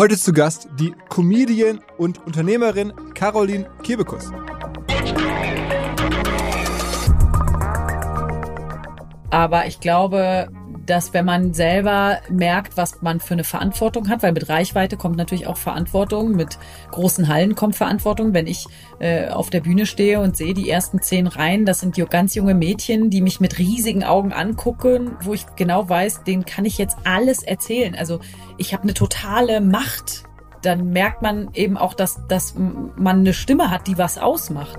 Heute zu Gast die Comedian und Unternehmerin Caroline Kebekus. Aber ich glaube, dass wenn man selber merkt, was man für eine Verantwortung hat, weil mit Reichweite kommt natürlich auch Verantwortung, mit großen Hallen kommt Verantwortung. Wenn ich äh, auf der Bühne stehe und sehe die ersten zehn Reihen, das sind ganz junge Mädchen, die mich mit riesigen Augen angucken, wo ich genau weiß, denen kann ich jetzt alles erzählen. Also ich habe eine totale Macht. Dann merkt man eben auch, dass, dass man eine Stimme hat, die was ausmacht.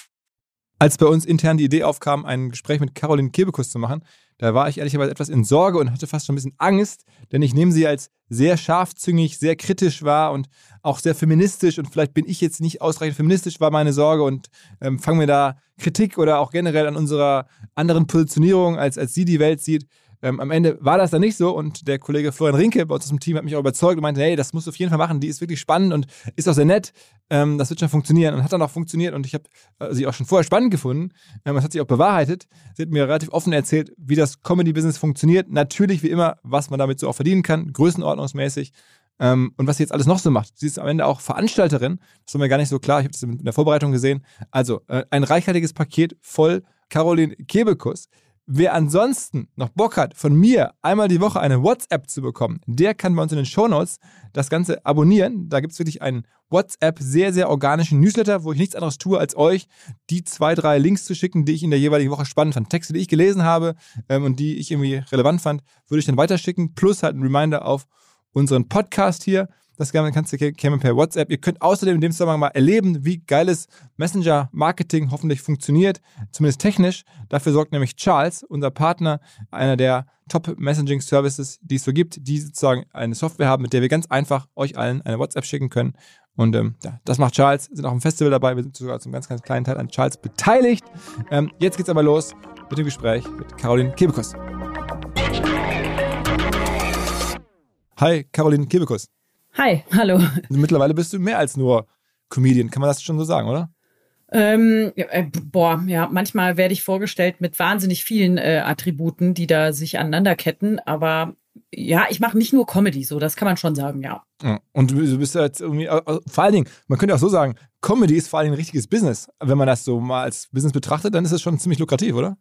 Als bei uns intern die Idee aufkam, ein Gespräch mit Caroline Kebekus zu machen, da war ich ehrlicherweise etwas in Sorge und hatte fast schon ein bisschen Angst, denn ich nehme sie als sehr scharfzüngig, sehr kritisch wahr und auch sehr feministisch und vielleicht bin ich jetzt nicht ausreichend feministisch, war meine Sorge und ähm, fange mir da Kritik oder auch generell an unserer anderen Positionierung, als, als sie die Welt sieht, ähm, am Ende war das dann nicht so und der Kollege Florian Rinke bei uns aus dem Team hat mich auch überzeugt und meinte, hey, das musst du auf jeden Fall machen, die ist wirklich spannend und ist auch sehr nett, ähm, das wird schon funktionieren und hat dann auch funktioniert und ich habe äh, sie auch schon vorher spannend gefunden, ähm, das hat sich auch bewahrheitet. Sie hat mir relativ offen erzählt, wie das Comedy-Business funktioniert, natürlich wie immer, was man damit so auch verdienen kann, größenordnungsmäßig ähm, und was sie jetzt alles noch so macht. Sie ist am Ende auch Veranstalterin, das war mir gar nicht so klar, ich habe das in der Vorbereitung gesehen. Also äh, ein reichhaltiges Paket voll Caroline Kebekus. Wer ansonsten noch Bock hat, von mir einmal die Woche eine WhatsApp zu bekommen, der kann bei uns in den Shownotes das Ganze abonnieren. Da gibt es wirklich einen WhatsApp, sehr, sehr organischen Newsletter, wo ich nichts anderes tue, als euch die zwei, drei Links zu schicken, die ich in der jeweiligen Woche spannend fand. Texte, die ich gelesen habe ähm, und die ich irgendwie relevant fand, würde ich dann weiterschicken. Plus halt ein Reminder auf unseren Podcast hier. Das kannst du käme per WhatsApp. Ihr könnt außerdem in dem Zusammenhang mal erleben, wie geiles Messenger-Marketing hoffentlich funktioniert, zumindest technisch. Dafür sorgt nämlich Charles, unser Partner, einer der Top-Messaging-Services, die es so gibt, die sozusagen eine Software haben, mit der wir ganz einfach euch allen eine WhatsApp schicken können. Und ähm, ja, das macht Charles, sind auch im Festival dabei, wir sind sogar zum ganz, ganz kleinen Teil an Charles beteiligt. Ähm, jetzt geht's aber los mit dem Gespräch mit Caroline Kebekus. Hi, Caroline Kebekus. Hi, hallo. Mittlerweile bist du mehr als nur Comedian, kann man das schon so sagen, oder? Ähm, äh, boah, ja, manchmal werde ich vorgestellt mit wahnsinnig vielen äh, Attributen, die da sich aneinanderketten, aber ja, ich mache nicht nur Comedy, so, das kann man schon sagen, ja. Und du bist jetzt irgendwie, vor allen Dingen, man könnte auch so sagen, Comedy ist vor allen Dingen ein richtiges Business. Wenn man das so mal als Business betrachtet, dann ist es schon ziemlich lukrativ, oder?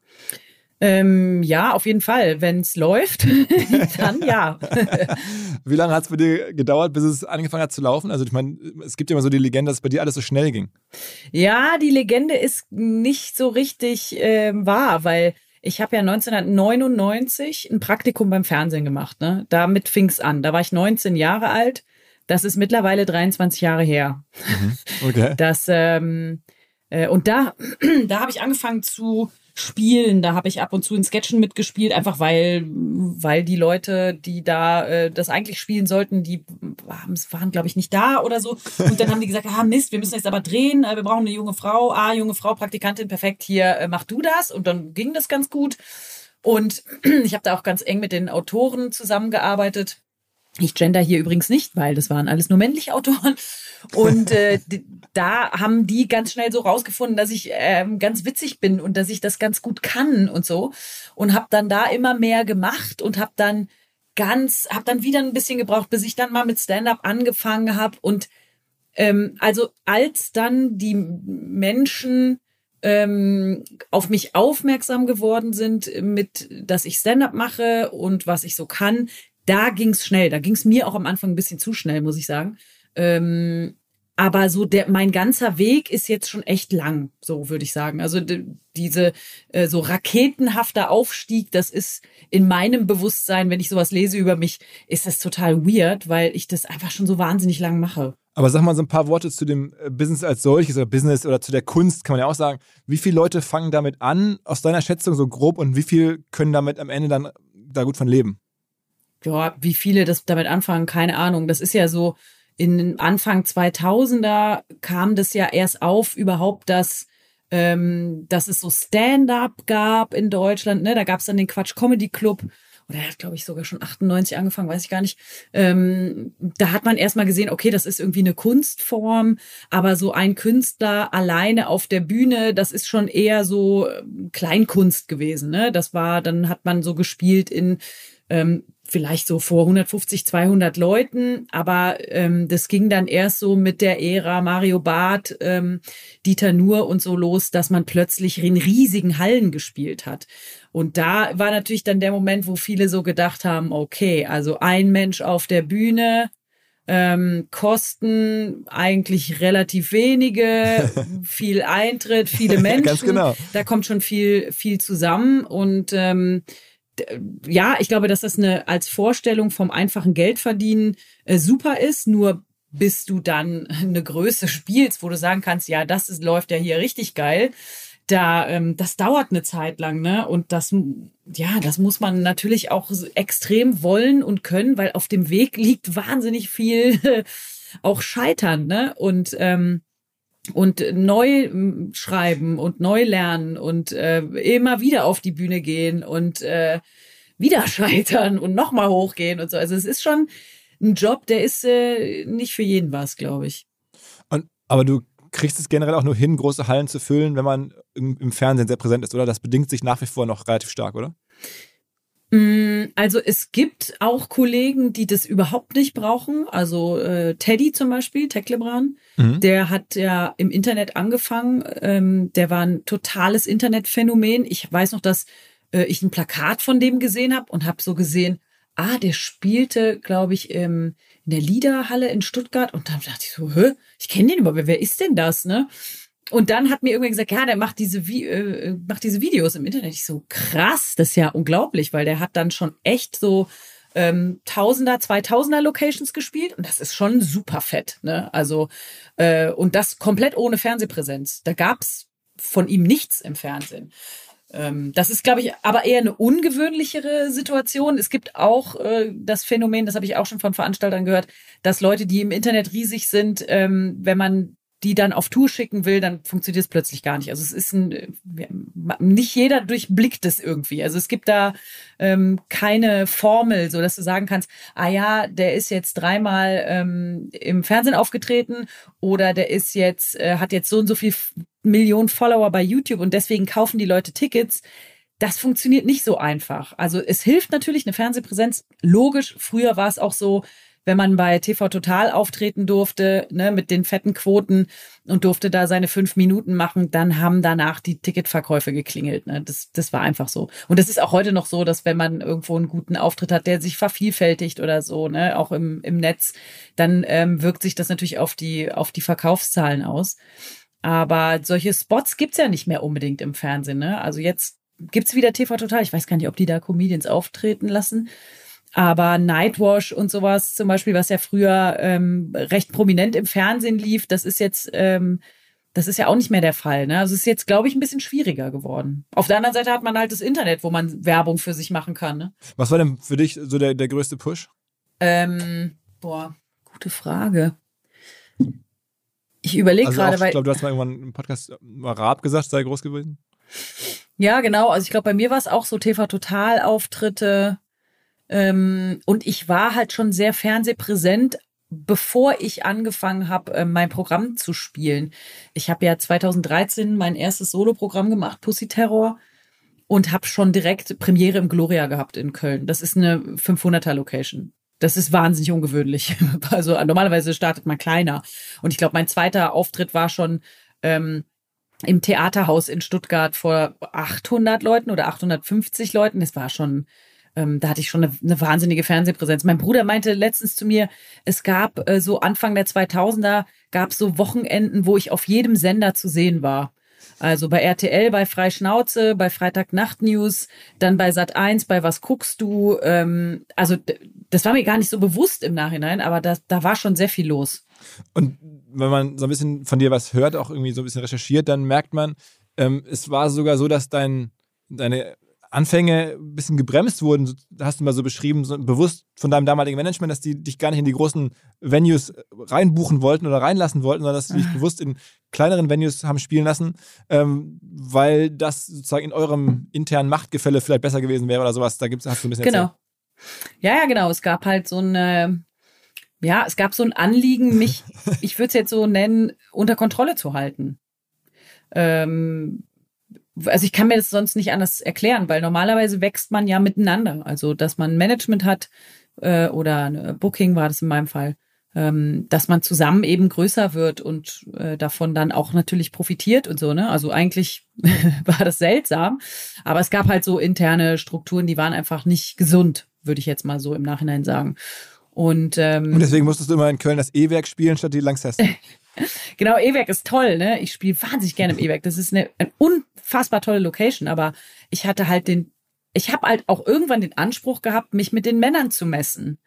Ähm, ja, auf jeden Fall. Wenn es läuft, dann ja. Wie lange hat es bei dir gedauert, bis es angefangen hat zu laufen? Also ich meine, es gibt ja immer so die Legende, dass es bei dir alles so schnell ging. Ja, die Legende ist nicht so richtig äh, wahr, weil ich habe ja 1999 ein Praktikum beim Fernsehen gemacht. Ne? Damit fing es an. Da war ich 19 Jahre alt. Das ist mittlerweile 23 Jahre her. Mhm. Okay. Das, ähm, äh, und da, da habe ich angefangen zu Spielen. Da habe ich ab und zu in Sketchen mitgespielt, einfach weil, weil die Leute, die da äh, das eigentlich spielen sollten, die waren, glaube ich, nicht da oder so. Und dann haben die gesagt, ah Mist, wir müssen jetzt aber drehen, äh, wir brauchen eine junge Frau, ah, junge Frau, Praktikantin, perfekt, hier, äh, mach du das. Und dann ging das ganz gut. Und ich habe da auch ganz eng mit den Autoren zusammengearbeitet. Ich gender hier übrigens nicht, weil das waren alles nur männliche Autoren. Und äh, da haben die ganz schnell so rausgefunden, dass ich ähm, ganz witzig bin und dass ich das ganz gut kann und so. Und habe dann da immer mehr gemacht und habe dann ganz, habe dann wieder ein bisschen gebraucht, bis ich dann mal mit Stand-up angefangen habe. Und ähm, also als dann die Menschen ähm, auf mich aufmerksam geworden sind, mit, dass ich Stand-up mache und was ich so kann, da ging's schnell. Da ging's mir auch am Anfang ein bisschen zu schnell, muss ich sagen. Ähm, aber so der mein ganzer Weg ist jetzt schon echt lang, so würde ich sagen. Also diese äh, so raketenhafter Aufstieg, das ist in meinem Bewusstsein, wenn ich sowas lese über mich, ist das total weird, weil ich das einfach schon so wahnsinnig lang mache. Aber sag mal so ein paar Worte zu dem äh, Business als solches oder Business oder zu der Kunst, kann man ja auch sagen. Wie viele Leute fangen damit an, aus deiner Schätzung so grob, und wie viel können damit am Ende dann da gut von leben? Ja, wie viele das damit anfangen, keine Ahnung. Das ist ja so, in Anfang 2000er kam das ja erst auf überhaupt, dass ähm, dass es so Stand-up gab in Deutschland. Ne? Da gab es dann den Quatsch Comedy Club oder er hat, glaube ich, sogar schon 98 angefangen, weiß ich gar nicht. Ähm, da hat man erstmal gesehen, okay, das ist irgendwie eine Kunstform, aber so ein Künstler alleine auf der Bühne, das ist schon eher so ähm, Kleinkunst gewesen. Ne? Das war, dann hat man so gespielt in ähm, vielleicht so vor 150, 200 Leuten, aber ähm, das ging dann erst so mit der Ära Mario Barth, ähm, Dieter Nuhr und so los, dass man plötzlich in riesigen Hallen gespielt hat. Und da war natürlich dann der Moment, wo viele so gedacht haben, okay, also ein Mensch auf der Bühne, ähm, Kosten eigentlich relativ wenige, viel Eintritt, viele Menschen. Ganz genau. Da kommt schon viel, viel zusammen und ähm, ja, ich glaube, dass das eine als Vorstellung vom einfachen Geldverdienen äh, super ist, nur bis du dann eine Größe spielst, wo du sagen kannst, ja, das ist, läuft ja hier richtig geil. Da, ähm, das dauert eine Zeit lang, ne? Und das, ja, das muss man natürlich auch extrem wollen und können, weil auf dem Weg liegt wahnsinnig viel auch Scheitern, ne? Und ähm, und neu schreiben und neu lernen und äh, immer wieder auf die Bühne gehen und äh, wieder scheitern und nochmal hochgehen und so. Also es ist schon ein Job, der ist äh, nicht für jeden was, glaube ich. Und, aber du kriegst es generell auch nur hin, große Hallen zu füllen, wenn man im, im Fernsehen sehr präsent ist, oder? Das bedingt sich nach wie vor noch relativ stark, oder? Mm, also es gibt auch Kollegen, die das überhaupt nicht brauchen. Also äh, Teddy zum Beispiel, Tech Lebran, mhm. der hat ja im Internet angefangen. Ähm, der war ein totales Internetphänomen. Ich weiß noch, dass äh, ich ein Plakat von dem gesehen habe und habe so gesehen, ah, der spielte, glaube ich, im, in der Liederhalle in Stuttgart. Und dann dachte ich so, hä, ich kenne den überhaupt, wer ist denn das, ne? Und dann hat mir irgendwer gesagt, ja, der macht diese, äh, macht diese Videos im Internet. Ich so, krass, das ist ja unglaublich, weil der hat dann schon echt so ähm, Tausender, Zweitausender Locations gespielt und das ist schon super fett. Ne? Also äh, und das komplett ohne Fernsehpräsenz. Da gab's von ihm nichts im Fernsehen. Ähm, das ist, glaube ich, aber eher eine ungewöhnlichere Situation. Es gibt auch äh, das Phänomen, das habe ich auch schon von Veranstaltern gehört, dass Leute, die im Internet riesig sind, ähm, wenn man die dann auf Tour schicken will, dann funktioniert es plötzlich gar nicht. Also es ist ein, nicht jeder durchblickt es irgendwie. Also es gibt da ähm, keine Formel, so dass du sagen kannst, ah ja, der ist jetzt dreimal ähm, im Fernsehen aufgetreten oder der ist jetzt, äh, hat jetzt so und so viel Millionen Follower bei YouTube und deswegen kaufen die Leute Tickets. Das funktioniert nicht so einfach. Also es hilft natürlich eine Fernsehpräsenz. Logisch, früher war es auch so, wenn man bei TV Total auftreten durfte, ne, mit den fetten Quoten und durfte da seine fünf Minuten machen, dann haben danach die Ticketverkäufe geklingelt. Ne? Das, das war einfach so. Und das ist auch heute noch so, dass wenn man irgendwo einen guten Auftritt hat, der sich vervielfältigt oder so, ne, auch im, im Netz, dann ähm, wirkt sich das natürlich auf die, auf die Verkaufszahlen aus. Aber solche Spots gibt's ja nicht mehr unbedingt im Fernsehen. Ne? Also jetzt gibt's wieder TV Total. Ich weiß gar nicht, ob die da Comedians auftreten lassen. Aber Nightwash und sowas zum Beispiel, was ja früher ähm, recht prominent im Fernsehen lief, das ist jetzt ähm, Das ist ja auch nicht mehr der Fall. Ne? Also es ist jetzt, glaube ich, ein bisschen schwieriger geworden. Auf der anderen Seite hat man halt das Internet, wo man Werbung für sich machen kann. Ne? Was war denn für dich so der, der größte Push? Ähm, boah, gute Frage. Ich überlege Also gerade, weil. ich glaube, du hast mal irgendwann im Podcast mal Raab gesagt, sei groß gewesen. Ja, genau. Also ich glaube, bei mir war es auch so TV-Total-Auftritte. Ähm, und ich war halt schon sehr fernsehpräsent, bevor ich angefangen habe, äh, mein Programm zu spielen. Ich habe ja 2013 mein erstes Soloprogramm gemacht, Pussy Terror, und habe schon direkt Premiere im Gloria gehabt in Köln. Das ist eine 500er Location. Das ist wahnsinnig ungewöhnlich. Also normalerweise startet man kleiner. Und ich glaube, mein zweiter Auftritt war schon ähm, im Theaterhaus in Stuttgart vor 800 Leuten oder 850 Leuten. Das war schon, ähm, da hatte ich schon eine, eine wahnsinnige Fernsehpräsenz. Mein Bruder meinte letztens zu mir, es gab äh, so Anfang der 2000er, gab so Wochenenden, wo ich auf jedem Sender zu sehen war. Also bei RTL, bei Freischnauze, bei Freitag Nacht News, dann bei Sat 1, bei Was guckst du? Ähm, also das war mir gar nicht so bewusst im Nachhinein, aber da, da war schon sehr viel los. Und wenn man so ein bisschen von dir was hört, auch irgendwie so ein bisschen recherchiert, dann merkt man, ähm, es war sogar so, dass dein, deine Anfänge ein bisschen gebremst wurden. Hast du mal so beschrieben, so bewusst von deinem damaligen Management, dass die dich gar nicht in die großen Venues reinbuchen wollten oder reinlassen wollten, sondern dass sie dich bewusst in kleineren Venues haben spielen lassen, ähm, weil das sozusagen in eurem internen Machtgefälle vielleicht besser gewesen wäre oder sowas. Da gibt's, hast du ein bisschen Genau. Ja, ja, genau. Es gab halt so eine, ja, es gab so ein Anliegen, mich, ich würde es jetzt so nennen, unter Kontrolle zu halten. Ähm, also ich kann mir das sonst nicht anders erklären, weil normalerweise wächst man ja miteinander. Also dass man Management hat äh, oder eine Booking war das in meinem Fall, ähm, dass man zusammen eben größer wird und äh, davon dann auch natürlich profitiert und so. Ne? Also eigentlich war das seltsam, aber es gab halt so interne Strukturen, die waren einfach nicht gesund, würde ich jetzt mal so im Nachhinein sagen. Und, ähm, Und deswegen musstest du immer in Köln das E-Werk spielen statt die Lanxess. Genau, E-Werk ist toll, ne? Ich spiele wahnsinnig gerne im E-Werk. Das ist eine, eine unfassbar tolle Location, aber ich hatte halt den, ich habe halt auch irgendwann den Anspruch gehabt, mich mit den Männern zu messen.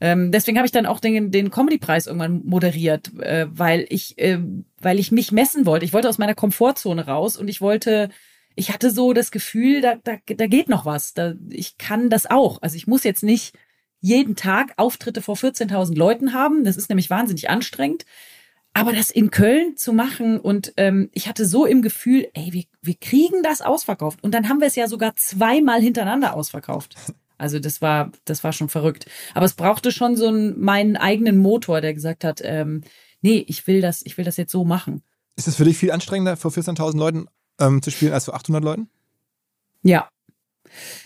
Ähm, deswegen habe ich dann auch den, den Comedy-Preis irgendwann moderiert, äh, weil ich, äh, weil ich mich messen wollte. Ich wollte aus meiner Komfortzone raus und ich wollte, ich hatte so das Gefühl, da, da, da geht noch was. Da, ich kann das auch. Also ich muss jetzt nicht jeden Tag Auftritte vor 14.000 Leuten haben. Das ist nämlich wahnsinnig anstrengend. Aber das in Köln zu machen und ähm, ich hatte so im Gefühl, ey, wir, wir kriegen das ausverkauft. Und dann haben wir es ja sogar zweimal hintereinander ausverkauft. Also das war, das war schon verrückt. Aber es brauchte schon so einen, meinen eigenen Motor, der gesagt hat, ähm, nee, ich will das, ich will das jetzt so machen. Ist es für dich viel anstrengender, vor 14.000 Leuten ähm, zu spielen, als vor 800 Leuten? Ja.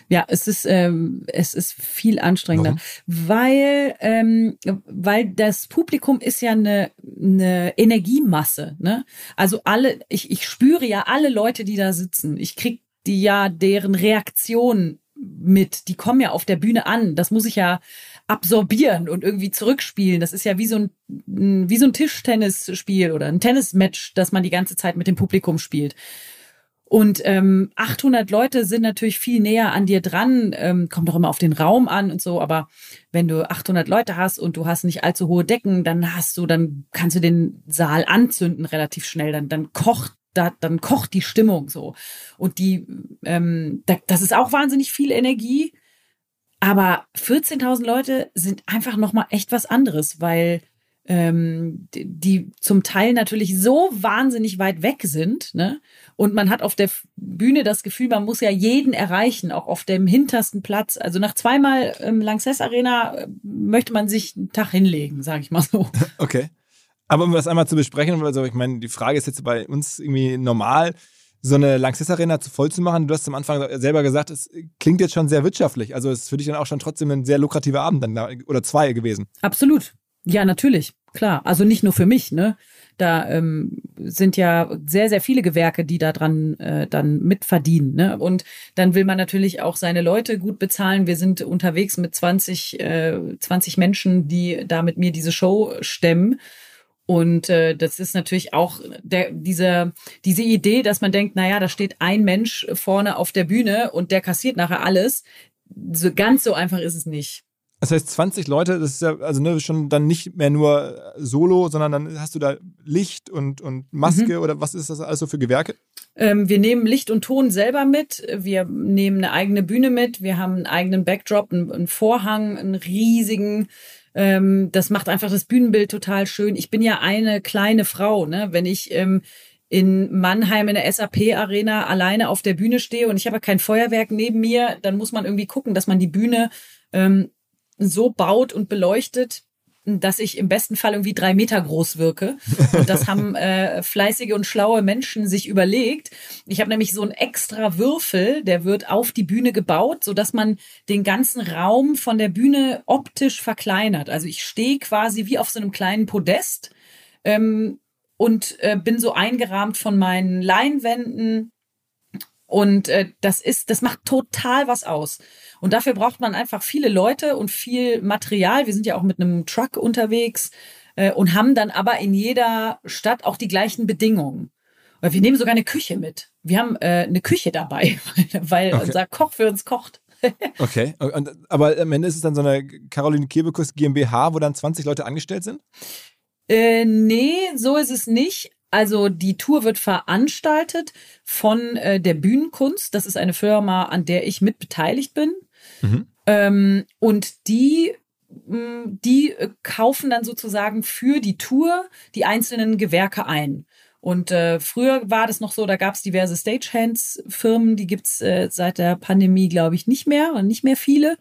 Ja, es ist, ähm, es ist viel anstrengender, weil, ähm, weil das Publikum ist ja eine, eine Energiemasse. Ne? Also alle, ich, ich spüre ja alle Leute, die da sitzen. Ich krieg die ja deren Reaktion mit. Die kommen ja auf der Bühne an. Das muss ich ja absorbieren und irgendwie zurückspielen. Das ist ja wie so ein, wie so ein Tischtennisspiel oder ein Tennismatch, das man die ganze Zeit mit dem Publikum spielt. Und ähm, 800 Leute sind natürlich viel näher an dir dran, ähm, kommt doch immer auf den Raum an und so. Aber wenn du 800 Leute hast und du hast nicht allzu hohe Decken, dann hast du, dann kannst du den Saal anzünden relativ schnell. Dann, dann kocht da, dann kocht die Stimmung so. Und die, ähm, da, das ist auch wahnsinnig viel Energie. Aber 14.000 Leute sind einfach noch mal echt was anderes, weil ähm, die, die zum Teil natürlich so wahnsinnig weit weg sind, ne? Und man hat auf der Bühne das Gefühl, man muss ja jeden erreichen, auch auf dem hintersten Platz. Also nach zweimal ähm, Lanxess Arena äh, möchte man sich einen Tag hinlegen, sage ich mal so. Okay. Aber um das einmal zu besprechen, also ich meine, die Frage ist jetzt bei uns irgendwie normal, so eine Lanxess Arena zu voll zu machen. Du hast am Anfang selber gesagt, es klingt jetzt schon sehr wirtschaftlich. Also es ist für dich dann auch schon trotzdem ein sehr lukrativer Abend dann da, oder zwei gewesen. Absolut. Ja, natürlich, klar. Also nicht nur für mich, ne? Da ähm, sind ja sehr, sehr viele Gewerke, die da dran äh, dann mitverdienen. Ne? Und dann will man natürlich auch seine Leute gut bezahlen. Wir sind unterwegs mit 20, äh, 20 Menschen, die da mit mir diese Show stemmen. Und äh, das ist natürlich auch der, diese, diese Idee, dass man denkt, naja, da steht ein Mensch vorne auf der Bühne und der kassiert nachher alles. So ganz so einfach ist es nicht. Das heißt, 20 Leute, das ist ja also ne, schon dann nicht mehr nur Solo, sondern dann hast du da Licht und, und Maske mhm. oder was ist das alles so für Gewerke? Ähm, wir nehmen Licht und Ton selber mit. Wir nehmen eine eigene Bühne mit. Wir haben einen eigenen Backdrop, einen, einen Vorhang, einen riesigen. Ähm, das macht einfach das Bühnenbild total schön. Ich bin ja eine kleine Frau, ne? Wenn ich ähm, in Mannheim in der SAP-Arena alleine auf der Bühne stehe und ich habe kein Feuerwerk neben mir, dann muss man irgendwie gucken, dass man die Bühne ähm, so baut und beleuchtet, dass ich im besten Fall irgendwie drei Meter groß wirke. Und das haben äh, fleißige und schlaue Menschen sich überlegt. Ich habe nämlich so einen extra Würfel, der wird auf die Bühne gebaut, so dass man den ganzen Raum von der Bühne optisch verkleinert. Also ich stehe quasi wie auf so einem kleinen Podest ähm, und äh, bin so eingerahmt von meinen Leinwänden. Und äh, das ist, das macht total was aus. Und dafür braucht man einfach viele Leute und viel Material. Wir sind ja auch mit einem Truck unterwegs äh, und haben dann aber in jeder Stadt auch die gleichen Bedingungen. Wir nehmen sogar eine Küche mit. Wir haben äh, eine Küche dabei, weil okay. unser Koch für uns kocht. okay, und, aber am Ende ist es dann so eine Caroline Kebekus GmbH, wo dann 20 Leute angestellt sind? Äh, nee, so ist es nicht. Also die Tour wird veranstaltet von äh, der Bühnenkunst. Das ist eine Firma, an der ich mit beteiligt bin. Mhm. Ähm, und die mm, die äh, kaufen dann sozusagen für die Tour die einzelnen Gewerke ein. Und äh, früher war das noch so, da gab es diverse Stagehands-Firmen, die gibt's äh, seit der Pandemie, glaube ich, nicht mehr und nicht mehr viele.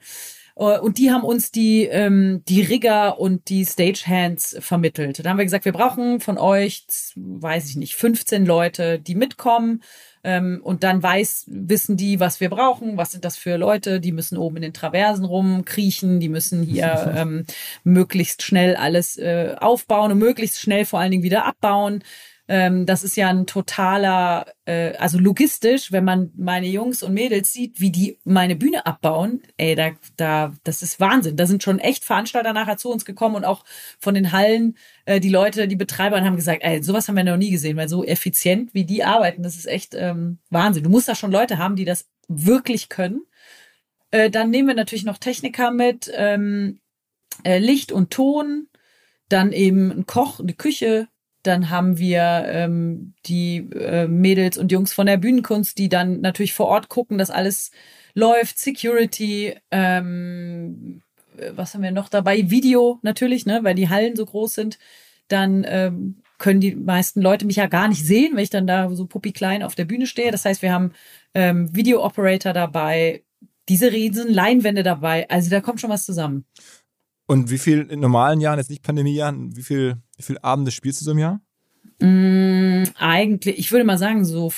Äh, und die haben uns die, ähm, die Rigger und die Stagehands vermittelt. Da haben wir gesagt, wir brauchen von euch, weiß ich nicht, 15 Leute, die mitkommen. Ähm, und dann weiß, wissen die, was wir brauchen, was sind das für Leute, die müssen oben in den Traversen rumkriechen, die müssen hier ähm, möglichst schnell alles äh, aufbauen und möglichst schnell vor allen Dingen wieder abbauen. Ähm, das ist ja ein totaler, äh, also logistisch, wenn man meine Jungs und Mädels sieht, wie die meine Bühne abbauen, ey, da, da, das ist Wahnsinn. Da sind schon echt Veranstalter nachher zu uns gekommen und auch von den Hallen, äh, die Leute, die Betreiber haben gesagt, ey, sowas haben wir noch nie gesehen, weil so effizient wie die arbeiten, das ist echt ähm, Wahnsinn. Du musst da schon Leute haben, die das wirklich können. Äh, dann nehmen wir natürlich noch Techniker mit, ähm, äh, Licht und Ton, dann eben ein Koch, eine Küche, dann haben wir ähm, die äh, Mädels und Jungs von der Bühnenkunst, die dann natürlich vor Ort gucken, dass alles läuft. Security, ähm, was haben wir noch dabei? Video natürlich, ne, weil die Hallen so groß sind. Dann ähm, können die meisten Leute mich ja gar nicht sehen, wenn ich dann da so puppi klein auf der Bühne stehe. Das heißt, wir haben ähm, Video Operator dabei, diese riesen Leinwände dabei. Also da kommt schon was zusammen. Und wie viel in normalen Jahren, jetzt nicht Pandemiejahren, wie viel, wie viel Abende spielst du so im Jahr? Mm, eigentlich, ich würde mal sagen, so,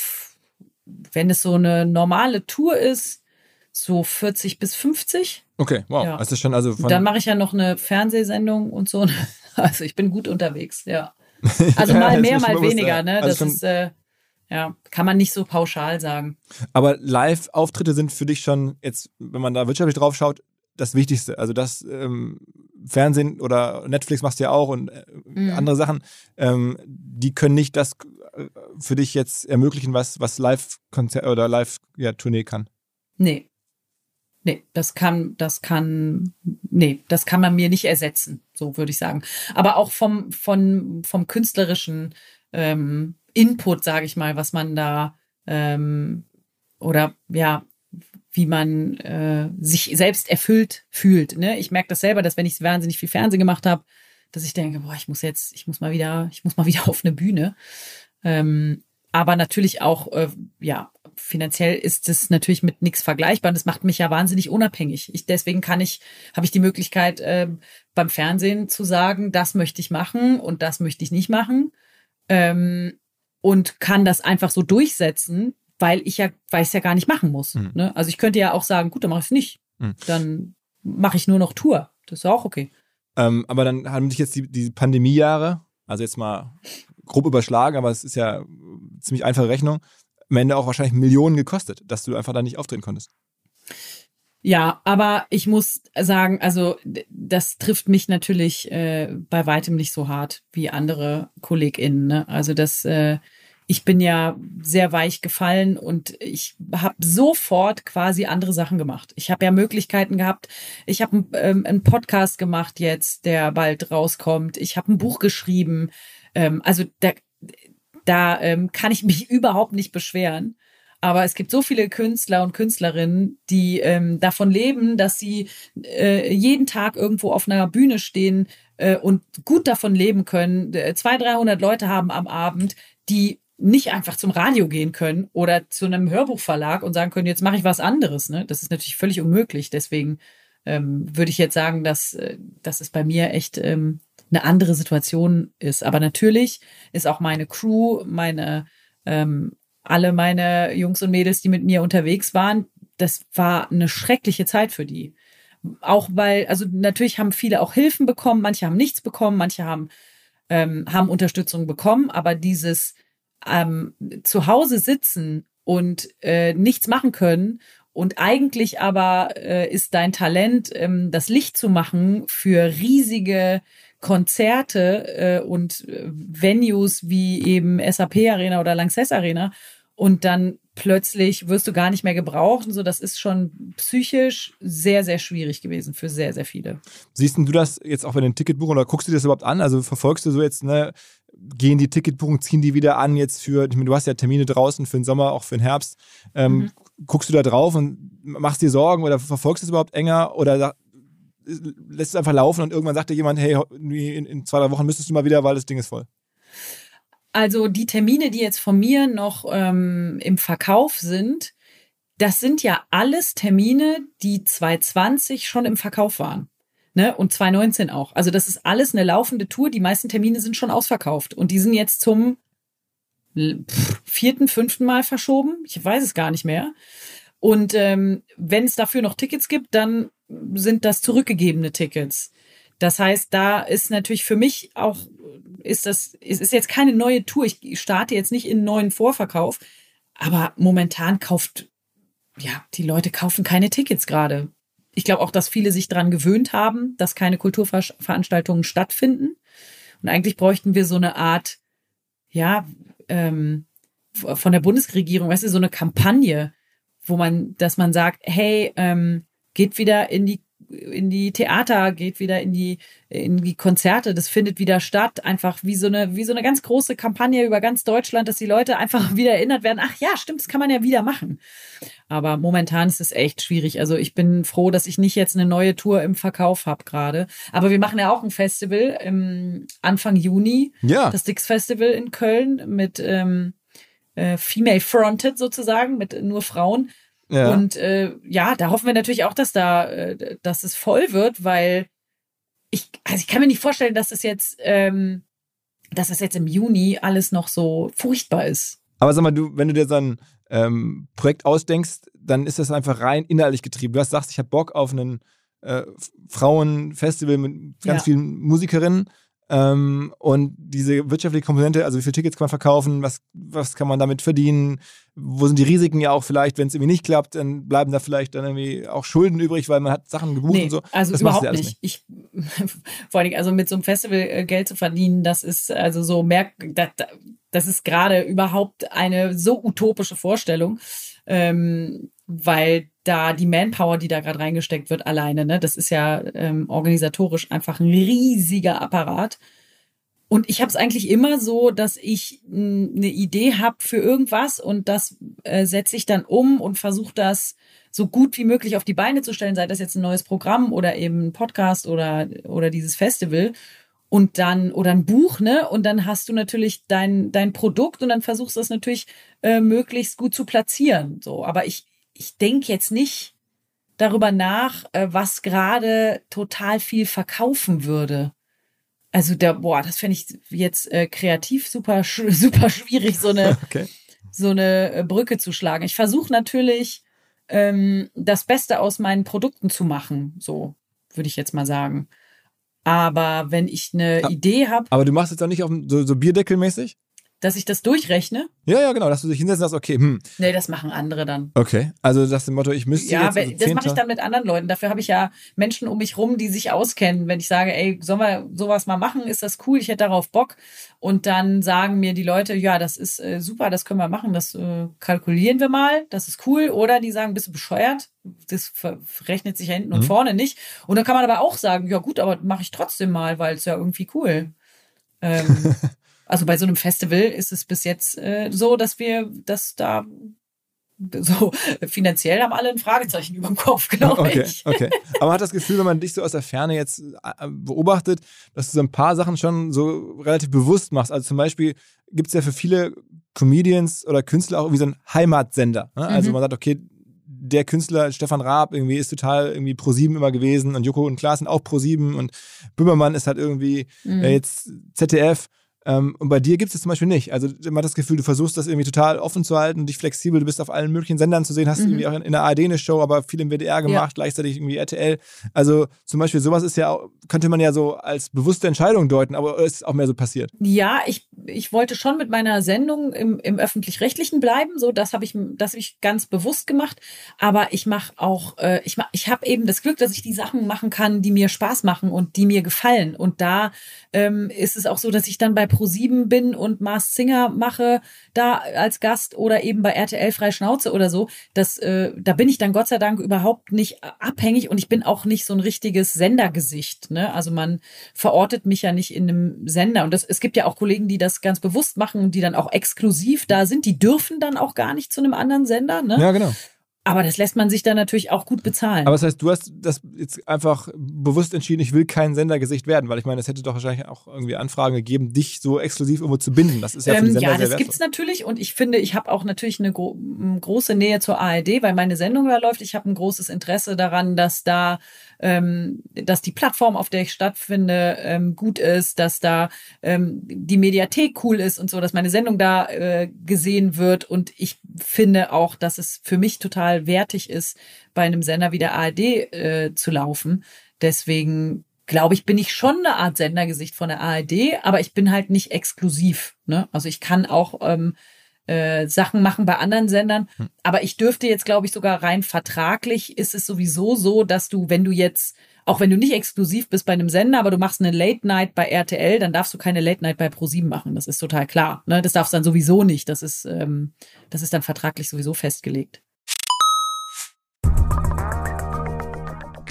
wenn es so eine normale Tour ist, so 40 bis 50. Okay, wow. Ja. Also schon also Dann mache ich ja noch eine Fernsehsendung und so. Also ich bin gut unterwegs, ja. Also ja, mal mehr, mal weniger, ne? Also das ist, äh, ja, kann man nicht so pauschal sagen. Aber Live-Auftritte sind für dich schon jetzt, wenn man da wirtschaftlich drauf schaut, das Wichtigste. Also das ähm, Fernsehen oder Netflix machst du ja auch und äh, mhm. andere Sachen, ähm, die können nicht das äh, für dich jetzt ermöglichen, was, was Live-Konzert oder Live-Tournee ja, kann. Nee. Nee, das kann, das kann, nee, das kann man mir nicht ersetzen, so würde ich sagen. Aber auch vom, vom, vom künstlerischen ähm, Input, sage ich mal, was man da ähm, oder ja, wie man äh, sich selbst erfüllt fühlt. Ne? Ich merke das selber, dass wenn ich wahnsinnig viel Fernsehen gemacht habe, dass ich denke, boah, ich muss jetzt, ich muss mal wieder, ich muss mal wieder auf eine Bühne. Ähm, aber natürlich auch, äh, ja, finanziell ist es natürlich mit nichts vergleichbar. Und das macht mich ja wahnsinnig unabhängig. Ich, deswegen kann ich, habe ich die Möglichkeit, äh, beim Fernsehen zu sagen, das möchte ich machen und das möchte ich nicht machen. Ähm, und kann das einfach so durchsetzen, weil ich ja, weil ich es ja gar nicht machen muss. Mhm. Ne? Also ich könnte ja auch sagen, gut, dann mache ich es nicht. Mhm. Dann mache ich nur noch Tour. Das ist auch okay. Ähm, aber dann haben sich jetzt die, die Pandemiejahre, also jetzt mal grob überschlagen, aber es ist ja ziemlich einfache Rechnung, am Ende auch wahrscheinlich Millionen gekostet, dass du einfach da nicht auftreten konntest. Ja, aber ich muss sagen, also das trifft mich natürlich äh, bei weitem nicht so hart wie andere KollegInnen. Ne? Also das, äh, ich bin ja sehr weich gefallen und ich habe sofort quasi andere Sachen gemacht. Ich habe ja Möglichkeiten gehabt. Ich habe ähm, einen Podcast gemacht jetzt, der bald rauskommt. Ich habe ein Buch geschrieben. Ähm, also da, da ähm, kann ich mich überhaupt nicht beschweren. Aber es gibt so viele Künstler und Künstlerinnen, die ähm, davon leben, dass sie äh, jeden Tag irgendwo auf einer Bühne stehen äh, und gut davon leben können. Äh, zwei, dreihundert Leute haben am Abend, die nicht einfach zum Radio gehen können oder zu einem Hörbuchverlag und sagen können, jetzt mache ich was anderes. Ne? Das ist natürlich völlig unmöglich. Deswegen ähm, würde ich jetzt sagen, dass, äh, dass es bei mir echt ähm, eine andere Situation ist. Aber natürlich ist auch meine Crew, meine ähm, alle meine Jungs und Mädels, die mit mir unterwegs waren, das war eine schreckliche Zeit für die. Auch weil, also natürlich haben viele auch Hilfen bekommen, manche haben nichts bekommen, manche haben, ähm, haben Unterstützung bekommen, aber dieses ähm, zu Hause sitzen und äh, nichts machen können und eigentlich aber äh, ist dein Talent, ähm, das Licht zu machen für riesige Konzerte äh, und äh, Venues wie eben SAP Arena oder Lanxess Arena und dann plötzlich wirst du gar nicht mehr gebraucht. so, das ist schon psychisch sehr, sehr schwierig gewesen für sehr, sehr viele. Siehst du das jetzt auch bei den Ticketbuchungen oder guckst du das überhaupt an? Also verfolgst du so jetzt, ne, gehen die Ticketbuchungen, ziehen die wieder an jetzt für, ich meine, du hast ja Termine draußen für den Sommer, auch für den Herbst. Ähm, mhm. Guckst du da drauf und machst dir Sorgen oder verfolgst es überhaupt enger oder lässt es einfach laufen und irgendwann sagt dir jemand, hey, in, in zwei, drei Wochen müsstest du mal wieder, weil das Ding ist voll? Also die Termine, die jetzt von mir noch ähm, im Verkauf sind, das sind ja alles Termine, die 2020 schon im Verkauf waren. Ne? Und 2019 auch. Also das ist alles eine laufende Tour. Die meisten Termine sind schon ausverkauft. Und die sind jetzt zum vierten, fünften Mal verschoben. Ich weiß es gar nicht mehr. Und ähm, wenn es dafür noch Tickets gibt, dann sind das zurückgegebene Tickets. Das heißt, da ist natürlich für mich auch, ist das, es ist jetzt keine neue Tour. Ich starte jetzt nicht in einen neuen Vorverkauf, aber momentan kauft, ja, die Leute kaufen keine Tickets gerade. Ich glaube auch, dass viele sich daran gewöhnt haben, dass keine Kulturveranstaltungen stattfinden. Und eigentlich bräuchten wir so eine Art, ja, ähm, von der Bundesregierung, weißt du, so eine Kampagne, wo man, dass man sagt, hey, ähm, geht wieder in die in die Theater, geht wieder in die, in die Konzerte, das findet wieder statt. Einfach wie so eine, wie so eine ganz große Kampagne über ganz Deutschland, dass die Leute einfach wieder erinnert werden. Ach ja, stimmt, das kann man ja wieder machen. Aber momentan ist es echt schwierig. Also ich bin froh, dass ich nicht jetzt eine neue Tour im Verkauf habe gerade. Aber wir machen ja auch ein Festival im Anfang Juni. Ja. Das Dix Festival in Köln mit, ähm, äh, Female Fronted sozusagen, mit nur Frauen. Ja. Und äh, ja, da hoffen wir natürlich auch, dass da, äh, dass es voll wird, weil ich, also ich kann mir nicht vorstellen, dass es jetzt, ähm, dass es jetzt im Juni alles noch so furchtbar ist. Aber sag mal, du, wenn du dir so ein ähm, Projekt ausdenkst, dann ist das einfach rein innerlich getrieben. Du hast sagst, ich habe Bock auf ein äh, Frauenfestival mit ganz ja. vielen Musikerinnen. Ähm, und diese wirtschaftliche Komponente, also wie viele Tickets kann man verkaufen, was, was kann man damit verdienen, wo sind die Risiken ja auch vielleicht, wenn es irgendwie nicht klappt, dann bleiben da vielleicht dann irgendwie auch Schulden übrig, weil man hat Sachen gebucht nee, und so. Also das überhaupt nicht. nicht. Ich, vor allem, also mit so einem Festival äh, Geld zu verdienen, das ist also so merk, das, das ist gerade überhaupt eine so utopische Vorstellung, ähm, weil da die Manpower, die da gerade reingesteckt wird, alleine, ne, das ist ja ähm, organisatorisch einfach ein riesiger Apparat. Und ich habe es eigentlich immer so, dass ich eine Idee habe für irgendwas und das äh, setze ich dann um und versuche das so gut wie möglich auf die Beine zu stellen, sei das jetzt ein neues Programm oder eben ein Podcast oder, oder dieses Festival und dann oder ein Buch, ne? Und dann hast du natürlich dein dein Produkt und dann versuchst du es natürlich äh, möglichst gut zu platzieren. So, aber ich ich denke jetzt nicht darüber nach, äh, was gerade total viel verkaufen würde. Also der, boah, das fände ich jetzt äh, kreativ super, super schwierig, so eine, okay. so eine äh, Brücke zu schlagen. Ich versuche natürlich, ähm, das Beste aus meinen Produkten zu machen, so würde ich jetzt mal sagen. Aber wenn ich eine ja, Idee habe. Aber du machst jetzt auch nicht auf so, so Bierdeckelmäßig? Dass ich das durchrechne? Ja, ja, genau, dass du dich hinsetzt und sagst, okay, hm. Nee, das machen andere dann. Okay, also das ist dem Motto, ich müsste Ja, jetzt... wenn- Also das mache ich 10. dann mit anderen Leuten. Dafür habe ich ja Menschen um mich rum, die sich auskennen. Wenn ich sage, ey, sollen wir sowas mal machen? Ist das cool? Ich hätte darauf Bock. Und dann sagen mir die Leute, ja, das ist äh, super, das können wir machen, das äh, kalkulieren wir mal, das ist cool. Oder die sagen, bist du bescheuert? Das rechnet sich ja hinten und Mhm. vorne nicht. Und dann kann man aber auch sagen, ja gut, aber mache ich trotzdem mal, weil es ja irgendwie cool. Ähm, also bei so einem Festival ist es bis jetzt äh, so, dass wir, dass da so finanziell haben alle ein Fragezeichen über dem Kopf, glaube Okay, ich. okay. Aber man hat das Gefühl, wenn man dich so aus der Ferne jetzt äh, beobachtet, dass du so ein paar Sachen schon so relativ bewusst machst. Also zum Beispiel gibt es ja für viele Comedians oder Künstler auch irgendwie so einen Heimatsender. Ne? Also Mhm. man sagt, okay, der Künstler Stefan Raab irgendwie ist total irgendwie pro sieben immer gewesen und Joko und Klaas sind auch pro sieben und Böhmermann ist halt irgendwie Mhm. äh, jetzt ZDF. Ähm, und bei dir gibt es zum Beispiel nicht. Also man hat das Gefühl, du versuchst das irgendwie total offen zu halten, dich flexibel, du bist auf allen möglichen Sendern zu sehen, hast Mhm. irgendwie auch in, in der ARD eine Show, aber viel im WDR gemacht, gleichzeitig irgendwie RTL. Also zum Beispiel sowas ist ja, könnte man ja so als bewusste Entscheidung deuten, aber ist auch mehr so passiert. Ja, ich, ich wollte schon mit meiner Sendung im, im öffentlich-rechtlichen bleiben. So, das habe ich, das habe ich ganz bewusst gemacht. Aber ich mache auch, äh, ich mach, ich habe eben das Glück, dass ich die Sachen machen kann, die mir Spaß machen und die mir gefallen. Und da ähm, ist es auch so, dass ich dann bei Pro7 bin und Mars Singer mache, da als Gast oder eben bei RTL Frei Schnauze oder so. Das, äh, da bin ich dann Gott sei Dank überhaupt nicht abhängig und ich bin auch nicht so ein richtiges Sendergesicht. Ne? Also man verortet mich ja nicht in einem Sender. Und das, es gibt ja auch Kollegen, die das ganz bewusst machen und die dann auch exklusiv da sind. Die dürfen dann auch gar nicht zu einem anderen Sender. Ne? Ja, genau. Aber das lässt man sich dann natürlich auch gut bezahlen. Aber das heißt, du hast das jetzt einfach bewusst entschieden, ich will kein Sendergesicht werden, weil ich meine, es hätte doch wahrscheinlich auch irgendwie Anfragen gegeben, dich so exklusiv irgendwo zu binden. Das ist ja für die Ähm, Sender ja, sehr das wertvoll. gibt's natürlich und ich finde, ich habe auch natürlich eine gro große Nähe zur ARD, weil meine Sendung da läuft. Ich habe ein großes Interesse daran, dass da, ähm, dass die Plattform, auf der ich stattfinde, ähm, gut ist, dass da ähm, die Mediathek cool ist und so, dass meine Sendung da äh, gesehen wird und ich finde auch, dass es für mich total wertig ist, bei einem Sender wie der ARD äh, zu laufen. Deswegen glaube ich, bin ich schon eine Art Sendergesicht von der ARD, aber ich bin halt nicht exklusiv. Ne? Also ich kann auch ähm, äh, Sachen machen bei anderen Sendern, Hm. aber ich dürfte jetzt, glaube ich, sogar rein vertraglich ist es sowieso so, dass du, wenn du jetzt, auch wenn du nicht exklusiv bist bei einem Sender, aber du machst eine Late Night bei RTL, dann darfst du keine Late Night bei ProSieben machen. Das ist total klar. Ne? Das darfst du dann sowieso nicht. Das ist, ähm, das ist dann vertraglich sowieso festgelegt.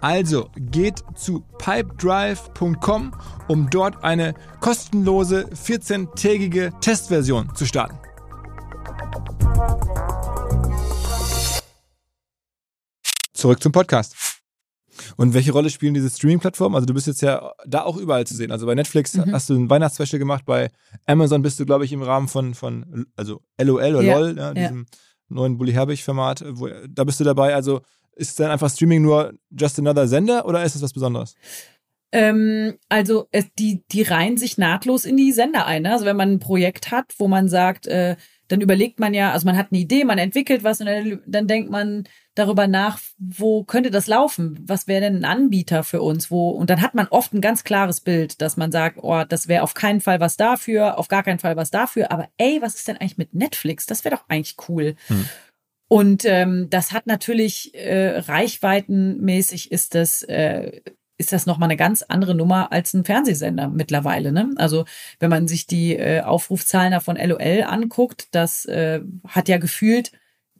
Also geht zu pipedrive.com, um dort eine kostenlose 14-tägige Testversion zu starten. Zurück zum Podcast. Und welche Rolle spielen diese Streaming-Plattformen? Also du bist jetzt ja da auch überall zu sehen. Also bei Netflix Mhm. hast du ein Weihnachtsspecial gemacht, bei Amazon bist du, glaube ich, im Rahmen von, von also LOL oder Ja, LOL, ja, diesem neuen Bully Herbig-Format, da bist du dabei. Also ist dann einfach Streaming nur just another Sender oder ist es was Besonderes? Ähm, also es, die, die reihen sich nahtlos in die Sender ein. Ne? Also wenn man ein Projekt hat, wo man sagt, äh, dann überlegt man ja, also man hat eine Idee, man entwickelt was und dann, dann denkt man darüber nach, wo könnte das laufen? Was wäre denn ein Anbieter für uns? Wo und dann hat man oft ein ganz klares Bild, dass man sagt, oh, das wäre auf keinen Fall was dafür, auf gar keinen Fall was dafür. Aber ey, was ist denn eigentlich mit Netflix? Das wäre doch eigentlich cool. Hm. Und ähm, das hat natürlich äh, reichweitenmäßig ist das äh, ist das nochmal eine ganz andere Nummer als ein Fernsehsender mittlerweile. Ne? Also wenn man sich die äh, Aufrufzahlen da von LOL anguckt, das äh, hat ja gefühlt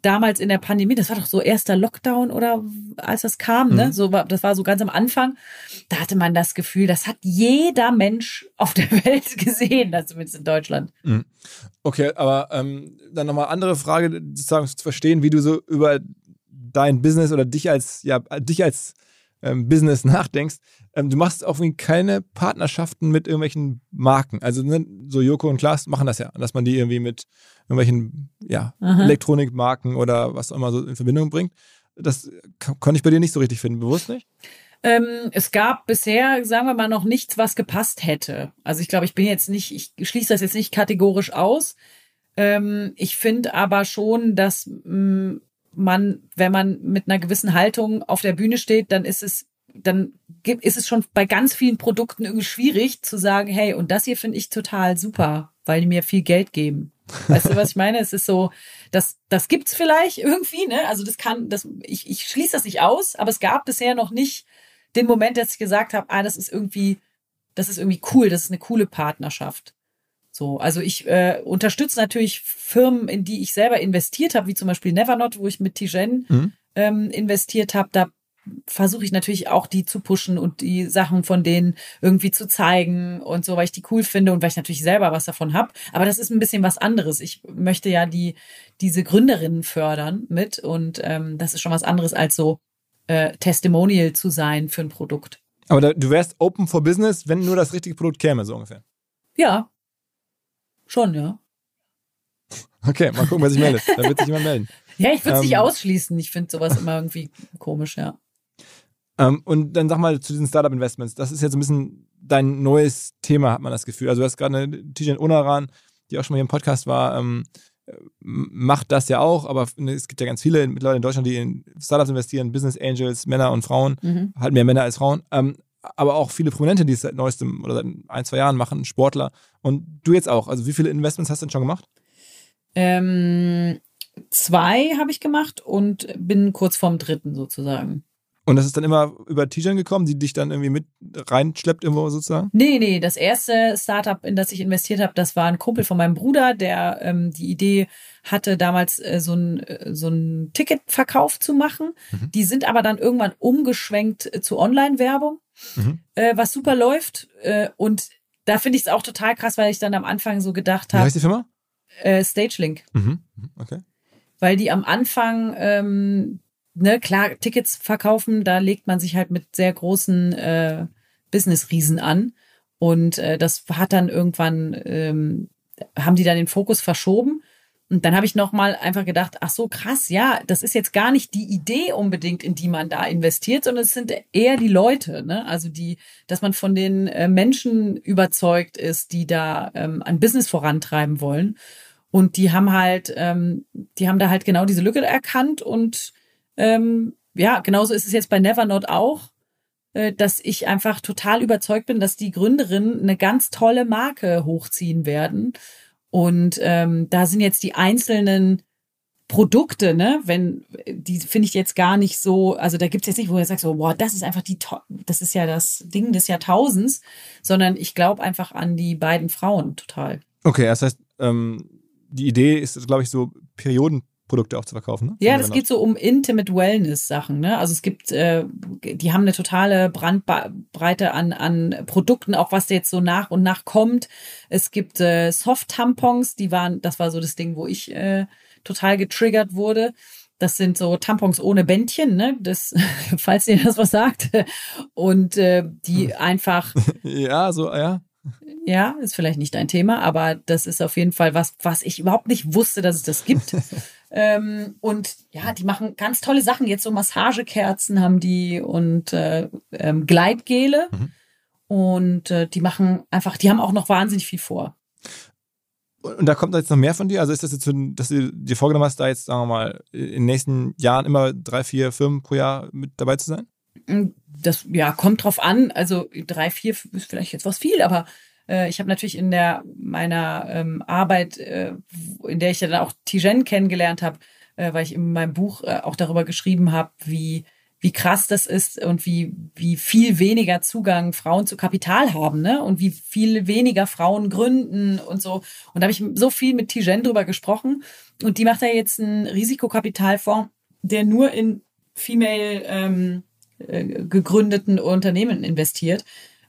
damals in der Pandemie, das war doch so erster Lockdown oder als das kam, ne? Mhm. So war, das war so ganz am Anfang. Da hatte man das Gefühl, das hat jeder Mensch auf der Welt gesehen, das zumindest in Deutschland. Okay, aber ähm, dann nochmal andere Frage, sozusagen zu verstehen, wie du so über dein Business oder dich als, ja, dich als ähm, Business nachdenkst. ähm, du machst auch irgendwie keine Partnerschaften mit irgendwelchen Marken. Also ne, so Joko und Klaas machen das ja, dass man die irgendwie mit irgendwelchen ja, Elektronikmarken oder was auch immer so in Verbindung bringt. Das konnte ich bei dir nicht so richtig finden, bewusst nicht? Ähm, es gab bisher, sagen wir mal, noch nichts, was gepasst hätte. Also ich glaube, ich bin jetzt nicht, ich schließe das jetzt nicht kategorisch aus. Ähm, ich finde aber schon, dass mh, mm, man, wenn man mit einer gewissen Haltung auf der Bühne steht, dann ist es dann ist es schon bei ganz vielen Produkten irgendwie schwierig zu sagen, hey, und das hier finde ich total super, weil die mir viel Geld geben. Weißt du, was ich meine? Es ist so, das, das gibt's vielleicht irgendwie, ne? Also das kann, das, ich, ich schließe das nicht aus, aber es gab bisher noch nicht den Moment, dass ich gesagt habe, ah, das ist irgendwie, das ist irgendwie cool, das ist eine coole Partnerschaft. So, also ich äh, unterstütze natürlich Firmen, in die ich selber investiert habe, wie zum Beispiel Nevernot, wo ich mit Tijen mhm. ähm, investiert habe. Da versuche ich natürlich auch die zu pushen und die Sachen von denen irgendwie zu zeigen und so, weil ich die cool finde und weil ich natürlich selber was davon habe. Aber das ist ein bisschen was anderes. Ich möchte ja die diese Gründerinnen fördern mit und ähm, das ist schon was anderes als so äh, Testimonial zu sein für ein Produkt. Aber da, du wärst open for business, wenn nur das richtige Produkt käme, so ungefähr. Ja, schon, ja. Okay, mal gucken, wer sich meldet. Da wird sich jemand melden. Ja, ich würde es ähm, nicht ausschließen. Ich finde sowas immer irgendwie komisch, ja. Ähm, und dann sag mal zu diesen Startup-Investments. Das ist jetzt ein bisschen dein neues Thema, hat man das Gefühl. Also du hast gerade eine Tijan Unaran, die auch schon mal hier im Podcast war, ähm, macht das ja auch, aber es gibt ja ganz viele mittlerweile in Deutschland, die in Startups investieren, Business Angels, Männer und Frauen, mhm. halt mehr Männer als Frauen. Ähm, aber auch viele Prominente, die es seit neuestem oder seit ein, zwei Jahren machen, Sportler. Und du jetzt auch. Also wie viele Investments hast du denn schon gemacht? Ähm, zwei habe ich gemacht und bin kurz vorm dritten sozusagen. Und das ist dann immer über Tijan gekommen, die dich dann irgendwie mit reinschleppt irgendwo sozusagen? Nee, nee, das erste Startup, in das ich investiert habe, das war ein Kumpel von meinem Bruder, der ähm, die Idee hatte, damals äh, so ein, äh, so ein Ticketverkauf zu machen. Mhm. Die sind aber dann irgendwann umgeschwenkt äh, zu Online-Werbung, mhm. äh, was super läuft. Äh, und da finde ich es auch total krass, weil ich dann am Anfang so gedacht habe. Wie heißt die Firma? Äh, Stagelink. Mhm. mhm. Okay. Weil die am Anfang ähm, ne, klar, Tickets verkaufen, da legt man sich halt mit sehr großen äh, Business-Riesen an. Und äh, das hat dann irgendwann, ähm, haben die dann den Fokus verschoben. Und dann habe ich nochmal einfach gedacht, ach so, krass, ja, das ist jetzt gar nicht die Idee unbedingt, in die man da investiert, sondern es sind eher die Leute, ne? Also die, dass man von den äh, Menschen überzeugt ist, die da ähm, ein Business vorantreiben wollen. Und die haben halt, ähm, die haben da halt genau diese Lücke erkannt und ähm, ja, genauso ist es jetzt bei Nevernot auch, äh, dass ich einfach total überzeugt bin, dass die Gründerinnen eine ganz tolle Marke hochziehen werden. Und ähm, da sind jetzt die einzelnen Produkte, ne, wenn, die finde ich jetzt gar nicht so, also da gibt's jetzt nicht, wo du sagst, so, boah, das ist einfach die, das ist ja das Ding des Jahrtausends, sondern ich glaube einfach an die beiden Frauen total. Okay, das heißt, ähm, die Idee ist, glaube ich, so Perioden Produkte auch zu verkaufen. Ne? Ja, das geht so um Intimate Wellness-Sachen. Ne? Also es gibt, äh, die haben eine totale Brandbreite an, an Produkten, auch was jetzt so nach und nach kommt. Es gibt äh, Soft-Tampons, die waren, das war so das Ding, wo ich äh, total getriggert wurde. Das sind so Tampons ohne Bändchen, ne? Das, falls ihr das was sagt. Und äh, die einfach. ja, so, ja. Ja, ist vielleicht nicht dein Thema, aber das ist auf jeden Fall was, was ich überhaupt nicht wusste, dass es das gibt. ähm, und ja, die machen ganz tolle Sachen. Jetzt so Massagekerzen haben die und äh, ähm, Gleitgele. Mhm. Und äh, die machen einfach, die haben auch noch wahnsinnig viel vor. Und da kommt jetzt noch mehr von dir? Also ist das jetzt so, dass du dir vorgenommen hast, da jetzt, sagen wir mal, in den nächsten Jahren immer drei, vier Firmen pro Jahr mit dabei zu sein? Mm, das ja kommt drauf an. Also drei, vier ist vielleicht jetzt was viel, aber ich habe natürlich in der meiner ähm, Arbeit, äh, in der ich ja dann auch Tijen kennengelernt habe, äh, weil ich in meinem Buch äh, auch darüber geschrieben habe, wie wie krass das ist und wie wie viel weniger Zugang Frauen zu Kapital haben, ne? Und wie viel weniger Frauen gründen und so. Und da habe ich so viel mit Tijen drüber gesprochen. Und die macht ja jetzt einen Risikokapitalfonds, der nur in female ähm, äh, gegründeten Unternehmen investiert,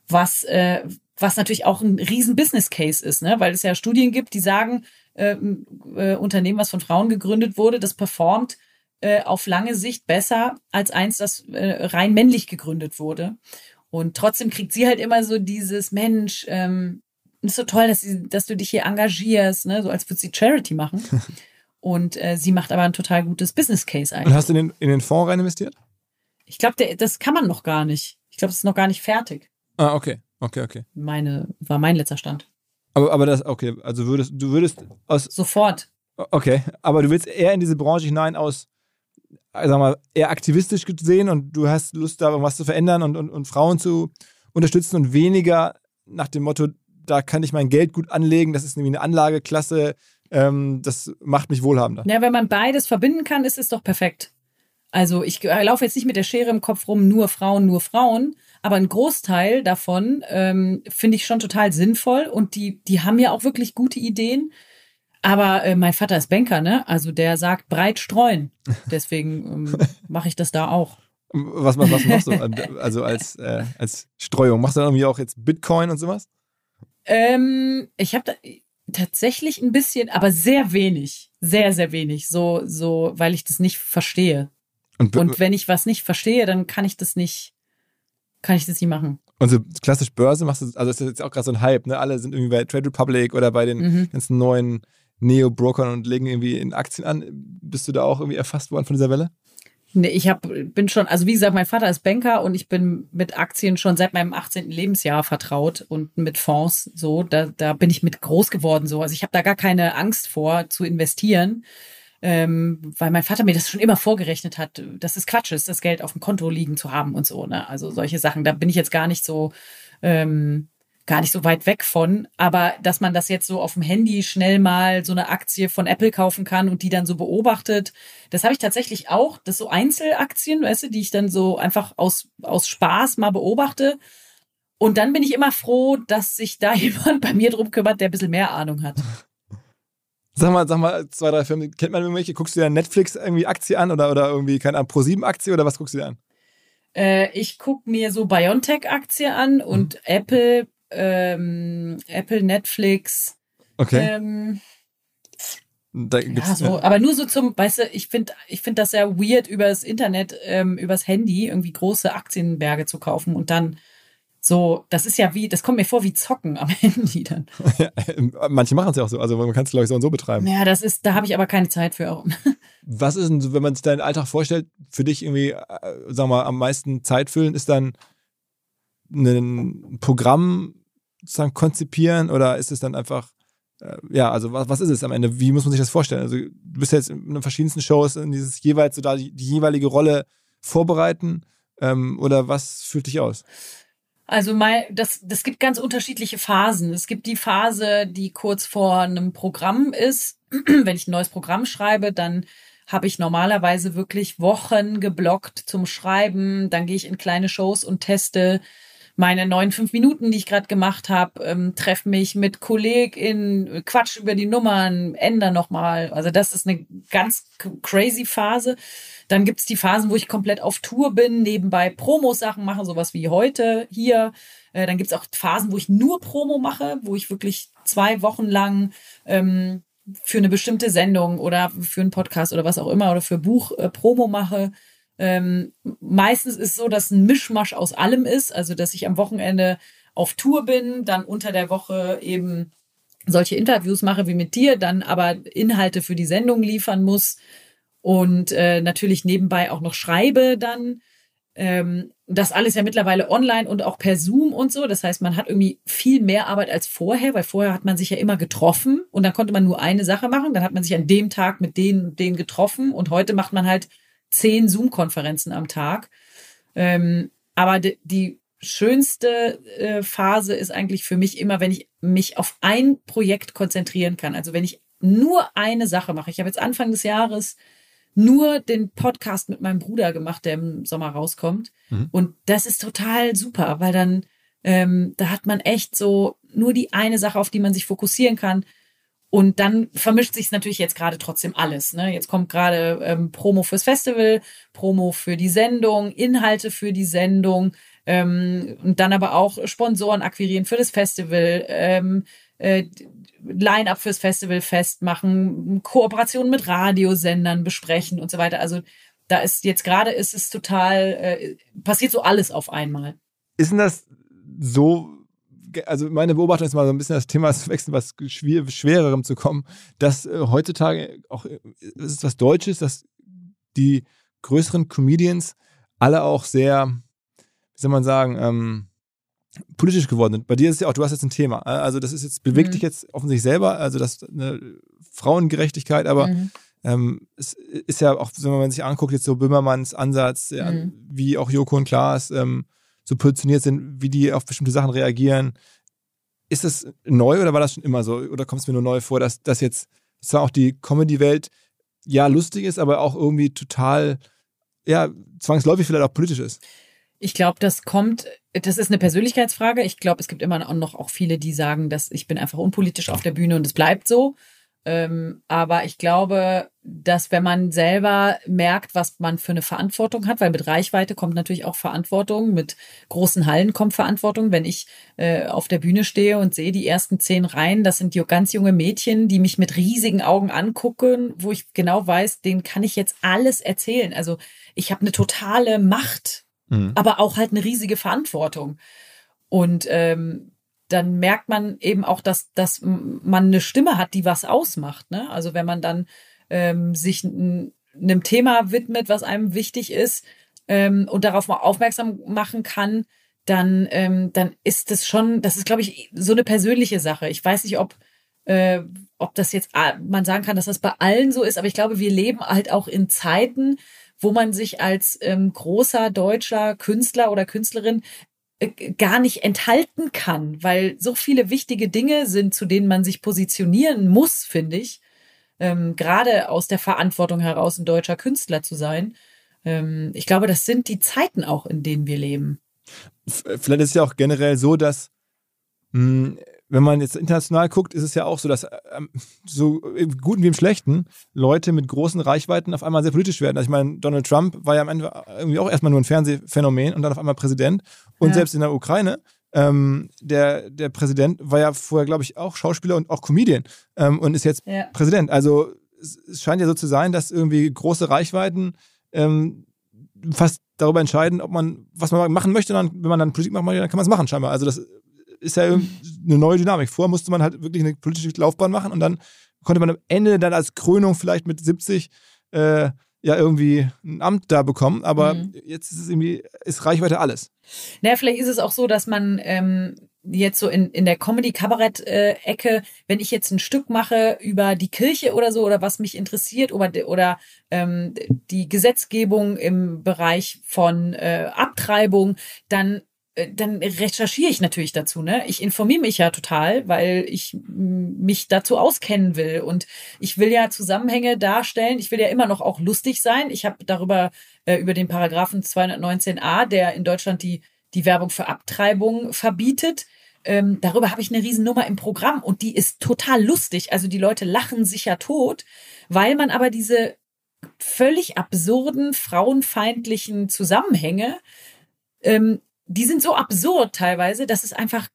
was äh, was natürlich auch ein riesen Business Case ist, ne? weil es ja Studien gibt, die sagen, äh, äh, Unternehmen, was von Frauen gegründet wurde, das performt äh, auf lange Sicht besser als eins, das äh, rein männlich gegründet wurde. Und trotzdem kriegt sie halt immer so dieses Mensch, ähm, ist so toll, dass, sie, dass du dich hier engagierst, ne? so als würde sie Charity machen. Und äh, sie macht aber ein total gutes Business Case eigentlich. Und hast du in den, in den Fonds rein investiert? Ich glaube, das kann man noch gar nicht. Ich glaube, es ist noch gar nicht fertig. Ah, okay. Okay, okay. Meine, war mein letzter Stand. Aber, aber das, okay, also würdest, du würdest aus. Sofort. Okay, aber du willst eher in diese Branche hinein aus, sag mal, eher aktivistisch gesehen und du hast Lust, da was zu verändern und, und, und Frauen zu unterstützen und weniger nach dem Motto, da kann ich mein Geld gut anlegen, das ist nämlich eine Anlageklasse, ähm, das macht mich wohlhabender. Ja, wenn man beides verbinden kann, ist es doch perfekt. Also ich laufe jetzt nicht mit der Schere im Kopf rum, nur Frauen, nur Frauen, aber ein Großteil davon ähm, finde ich schon total sinnvoll und die, die haben ja auch wirklich gute Ideen. Aber äh, mein Vater ist Banker, ne? Also der sagt breit streuen. Deswegen ähm, mache ich das da auch. Was, was, was machst du? Also als, äh, als Streuung. Machst du irgendwie auch jetzt Bitcoin und sowas? Ähm, ich habe da tatsächlich ein bisschen, aber sehr wenig. Sehr, sehr wenig. So, so, weil ich das nicht verstehe. Und, und wenn ich was nicht verstehe, dann kann ich das nicht, kann ich das nicht machen. Und so klassisch Börse machst du, also das ist jetzt auch gerade so ein Hype, ne? Alle sind irgendwie bei Trade Republic oder bei den mhm. ganzen neuen Neo-Brokern und legen irgendwie in Aktien an. Bist du da auch irgendwie erfasst worden von dieser Welle? Nee, ich hab, bin schon, also wie gesagt, mein Vater ist Banker und ich bin mit Aktien schon seit meinem 18. Lebensjahr vertraut und mit Fonds so, da, da bin ich mit groß geworden so. Also ich habe da gar keine Angst vor zu investieren, ähm, weil mein Vater mir das schon immer vorgerechnet hat, dass es Quatsch ist, das Geld auf dem Konto liegen zu haben und so. Ne? Also solche Sachen, da bin ich jetzt gar nicht so ähm, gar nicht so weit weg von, aber dass man das jetzt so auf dem Handy schnell mal so eine Aktie von Apple kaufen kann und die dann so beobachtet, das habe ich tatsächlich auch, das so Einzelaktien, weißt du, die ich dann so einfach aus, aus Spaß mal beobachte. Und dann bin ich immer froh, dass sich da jemand bei mir drum kümmert, der ein bisschen mehr Ahnung hat. Sag mal, sag mal, zwei, drei Firmen, kennt man irgendwelche? Guckst du dir Netflix irgendwie Aktie an oder, oder irgendwie, keine Ahnung, Pro7 Aktie oder was guckst du dir an? Äh, ich guck mir so Biontech-Aktie an und mhm. Apple ähm, Apple, Netflix. Okay. Ähm, ja, so, aber nur so zum, weißt du, ich finde ich finde das sehr weird, übers Internet, ähm, übers Handy irgendwie große Aktienberge zu kaufen und dann so, das ist ja wie, das kommt mir vor wie Zocken am Handy dann. Ja, manche machen es ja auch so, also man kann es glaube ich so und so betreiben. Ja, das ist, da habe ich aber keine Zeit für. Was ist denn, wenn man sich deinen Alltag vorstellt, für dich irgendwie, äh, sagen wir mal, am meisten Zeit füllen, ist dann ein Programm sozusagen konzipieren oder ist es dann einfach, äh, ja, also was, was ist es am Ende? Wie muss man sich das vorstellen? Also du bist jetzt in den verschiedensten Shows in dieses jeweils so da die, die jeweilige Rolle vorbereiten ähm, oder was fühlt dich aus? Also mal, das, das gibt ganz unterschiedliche Phasen. Es gibt die Phase, die kurz vor einem Programm ist. Wenn ich ein neues Programm schreibe, dann habe ich normalerweise wirklich Wochen geblockt zum Schreiben. Dann gehe ich in kleine Shows und teste meine neuen fünf Minuten, die ich gerade gemacht habe, ähm, treffe mich mit KollegInnen, Quatsch über die Nummern, ändere nochmal. Also das ist eine ganz crazy Phase. Dann gibt's die Phasen, wo ich komplett auf Tour bin, nebenbei Promo-Sachen mache, sowas wie heute hier. Äh, dann gibt's auch Phasen, wo ich nur Promo mache, wo ich wirklich zwei Wochen lang ähm, für eine bestimmte Sendung oder für einen Podcast oder was auch immer oder für Buch äh, Promo mache. Ähm, meistens ist so, dass ein Mischmasch aus allem ist, also dass ich am Wochenende auf Tour bin, dann unter der Woche eben solche Interviews mache wie mit dir, dann aber Inhalte für die Sendung liefern muss und äh, natürlich nebenbei auch noch schreibe dann. Ähm, das alles ja mittlerweile online und auch per Zoom und so. Das heißt, man hat irgendwie viel mehr Arbeit als vorher, weil vorher hat man sich ja immer getroffen und dann konnte man nur eine Sache machen. Dann hat man sich an dem Tag mit denen, denen getroffen und heute macht man halt zehn Zoom-Konferenzen am Tag. Ähm, aber die schönste äh, Phase ist eigentlich für mich immer, wenn ich mich auf ein Projekt konzentrieren kann. Also wenn ich nur eine Sache mache. Ich habe jetzt Anfang des Jahres nur den Podcast mit meinem Bruder gemacht, der im Sommer rauskommt. Mhm. Und das ist total super, weil dann ähm, da hat man echt so nur die eine Sache, auf die man sich fokussieren kann. Und dann vermischt sich natürlich jetzt gerade trotzdem alles. Ne? Jetzt kommt gerade ähm, Promo fürs Festival, Promo für die Sendung, Inhalte für die Sendung ähm, und dann aber auch Sponsoren akquirieren für das Festival, ähm, äh, Line-up fürs Festival festmachen, Kooperationen mit Radiosendern besprechen und so weiter. Also da ist jetzt gerade ist es total, äh, passiert so alles auf einmal. Ist denn das so, also meine Beobachtung ist mal so ein bisschen das Thema zu wechseln, was schwer, schwererem zu kommen, dass äh, heutzutage auch, äh, es ist was Deutsches, dass die größeren Comedians alle auch sehr, wie soll man sagen, ähm, politisch geworden sind. Bei dir ist es ja auch, du hast jetzt ein Thema. äh, Also das ist jetzt, bewegt Mhm. dich jetzt offensichtlich selber, also das eine Frauengerechtigkeit, aber Mhm. ähm, es ist ja auch, wenn man sich anguckt, jetzt so Böhmermanns Ansatz, ja, Mhm. wie auch Joko und Klaas ähm, so positioniert sind, wie die auf bestimmte Sachen reagieren. Ist das neu oder war das schon immer so? Oder kommt es mir nur neu vor, dass, dass jetzt zwar auch die Comedy-Welt ja lustig ist, aber auch irgendwie total, ja, zwangsläufig vielleicht auch politisch ist? Ich glaube, das kommt, das ist eine Persönlichkeitsfrage. Ich glaube, es gibt immer noch auch viele, die sagen, dass ich bin einfach unpolitisch auf der Bühne und es bleibt so. Ähm, aber ich glaube, dass wenn man selber merkt, was man für eine Verantwortung hat, weil mit Reichweite kommt natürlich auch Verantwortung, mit großen Hallen kommt Verantwortung. Wenn ich äh, auf der Bühne stehe und sehe die ersten zehn Reihen, das sind ganz junge Mädchen, die mich mit riesigen Augen angucken, wo ich genau weiß, denen kann ich jetzt alles erzählen. Also ich habe eine totale Macht Mhm. aber auch halt eine riesige Verantwortung. Und ähm, dann merkt man eben auch, dass, dass man eine Stimme hat, die was ausmacht. Ne? Also wenn man dann ähm, sich einem Thema widmet, was einem wichtig ist ähm, und darauf mal aufmerksam machen kann, dann, ähm, dann ist das schon, das ist, glaube ich, so eine persönliche Sache. Ich weiß nicht, ob, äh, ob das jetzt, man sagen kann, dass das bei allen so ist, aber ich glaube, wir leben halt auch in Zeiten, wo man sich als ähm, großer deutscher Künstler oder Künstlerin gar nicht enthalten kann, weil so viele wichtige Dinge sind, zu denen man sich positionieren muss, finde ich. Ähm, Gerade aus der Verantwortung heraus, ein deutscher Künstler zu sein. Ähm, ich glaube, das sind die Zeiten auch, in denen wir leben. Vielleicht ist es ja auch generell so, dass mh, wenn man jetzt international guckt, ist es ja auch so, dass ähm, so im Guten wie im Schlechten Leute mit großen Reichweiten auf einmal sehr politisch werden. Also ich meine, Donald Trump war ja am Ende irgendwie auch erstmal nur ein Fernsehphänomen und dann auf einmal Präsident. Und Ja. selbst in der Ukraine, ähm, der, der Präsident war ja vorher, glaube ich, auch Schauspieler und auch Comedian ähm, und ist jetzt Ja. Präsident. Also es, scheint ja so zu sein, dass irgendwie große Reichweiten ähm, fast darüber entscheiden, ob man, was man machen möchte. Dann, wenn man dann Politik machen möchte, dann kann man es machen scheinbar. Also das ist ja eine neue Dynamik. Vorher musste man halt wirklich eine politische Laufbahn machen und dann konnte man am Ende dann als Krönung vielleicht mit 70 äh, ja irgendwie ein Amt da bekommen. Aber Mhm. jetzt ist es irgendwie, ist Reichweite alles. Naja, vielleicht ist es auch so, dass man ähm, jetzt so in, in der Comedy-Kabarett-Ecke, wenn ich jetzt ein Stück mache über die Kirche oder so oder was mich interessiert oder, oder ähm, die Gesetzgebung im Bereich von äh, Abtreibung, dann dann recherchiere ich natürlich dazu, ne? Ich informiere mich ja total, weil ich mich dazu auskennen will und ich will ja Zusammenhänge darstellen. Ich will ja immer noch auch lustig sein. Ich habe darüber äh, über den Paragraphen 219a, der in Deutschland die die Werbung für Abtreibung verbietet. Ähm, darüber habe ich eine Riesennummer im Programm und die ist total lustig. Also die Leute lachen sich ja tot, weil man aber diese völlig absurden, frauenfeindlichen Zusammenhänge, ähm, die sind so absurd teilweise, dass es einfach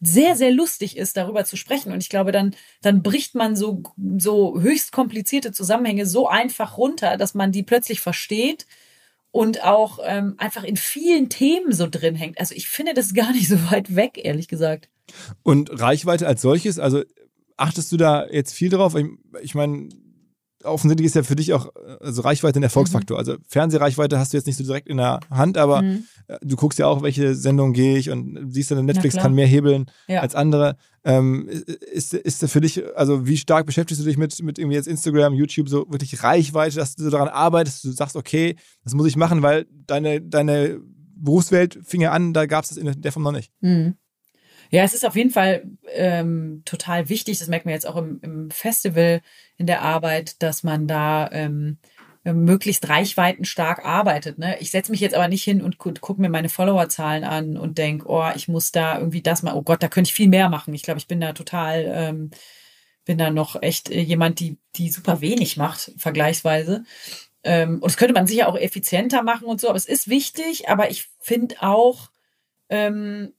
sehr, sehr lustig ist, darüber zu sprechen. Und ich glaube, dann, dann bricht man so, so höchst komplizierte Zusammenhänge so einfach runter, dass man die plötzlich versteht und auch ähm, einfach in vielen Themen so drin hängt. Also ich finde das gar nicht so weit weg, ehrlich gesagt. Und Reichweite als solches, also achtest du da jetzt viel drauf? Ich, ich meine, offensichtlich ist ja für dich auch also Reichweite ein Erfolgsfaktor. Also Fernsehreichweite hast du jetzt nicht so direkt in der Hand, aber Mhm. äh, du guckst ja auch, welche Sendung gehe ich und siehst dann, Netflix kann mehr hebeln Ja. als andere. Ähm, ist, ist da für dich, also wie stark beschäftigst du dich mit, mit irgendwie jetzt Instagram, YouTube, so wirklich Reichweite, dass du so daran arbeitest, du sagst, okay, das muss ich machen, weil deine, deine Berufswelt fing ja an, da gab es das in der Form noch nicht. Mhm. Ja, es ist auf jeden Fall ähm, total wichtig, das merkt man jetzt auch im, im Festival in der Arbeit, dass man da ähm, möglichst reichweitenstark arbeitet. Ne? Ich setze mich jetzt aber nicht hin und gu gucke mir meine Followerzahlen an und denk, oh, ich muss da irgendwie das mal, oh Gott, da könnte ich viel mehr machen. Ich glaube, ich bin da total, ähm, bin da noch echt äh, jemand, die, die super wenig macht, vergleichsweise. Ähm, und das könnte man sicher auch effizienter machen und so, aber es ist wichtig, aber ich finde auch, ähm,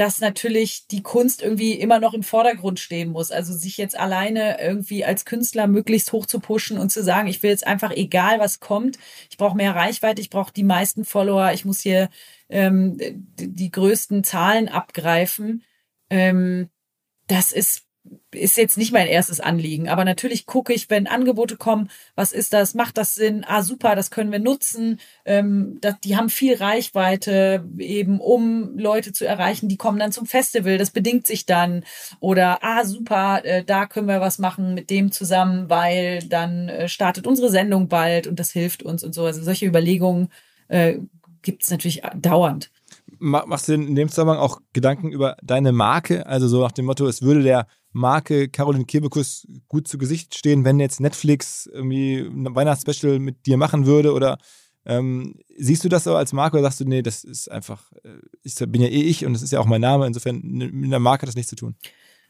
dass natürlich die Kunst irgendwie immer noch im Vordergrund stehen muss. Also sich jetzt alleine irgendwie als Künstler möglichst hoch zu pushen und zu sagen, ich will jetzt einfach egal was kommt, ich brauche mehr Reichweite, ich brauche die meisten Follower, ich muss hier ähm, die größten Zahlen abgreifen. Ähm, das ist ist jetzt nicht mein erstes Anliegen, aber natürlich gucke ich, wenn Angebote kommen, was ist das, macht das Sinn? Ah, super, das können wir nutzen. Ähm, das, die haben viel Reichweite, eben um Leute zu erreichen, die kommen dann zum Festival, das bedingt sich dann. Oder, ah, super, äh, da können wir was machen mit dem zusammen, weil dann äh, startet unsere Sendung bald und das hilft uns und so. Also solche Überlegungen äh, gibt es natürlich dauernd. Machst du in dem Zusammenhang auch Gedanken über deine Marke? Also so nach dem Motto, es würde der Marke Caroline Kebekus gut zu Gesicht stehen, wenn jetzt Netflix irgendwie ein Weihnachtsspecial mit dir machen würde? Oder ähm, siehst du das so als Marke oder sagst du, nee, das ist einfach, äh, ich bin ja eh ich und das ist ja auch mein Name, insofern mit der Marke hat das nichts zu tun?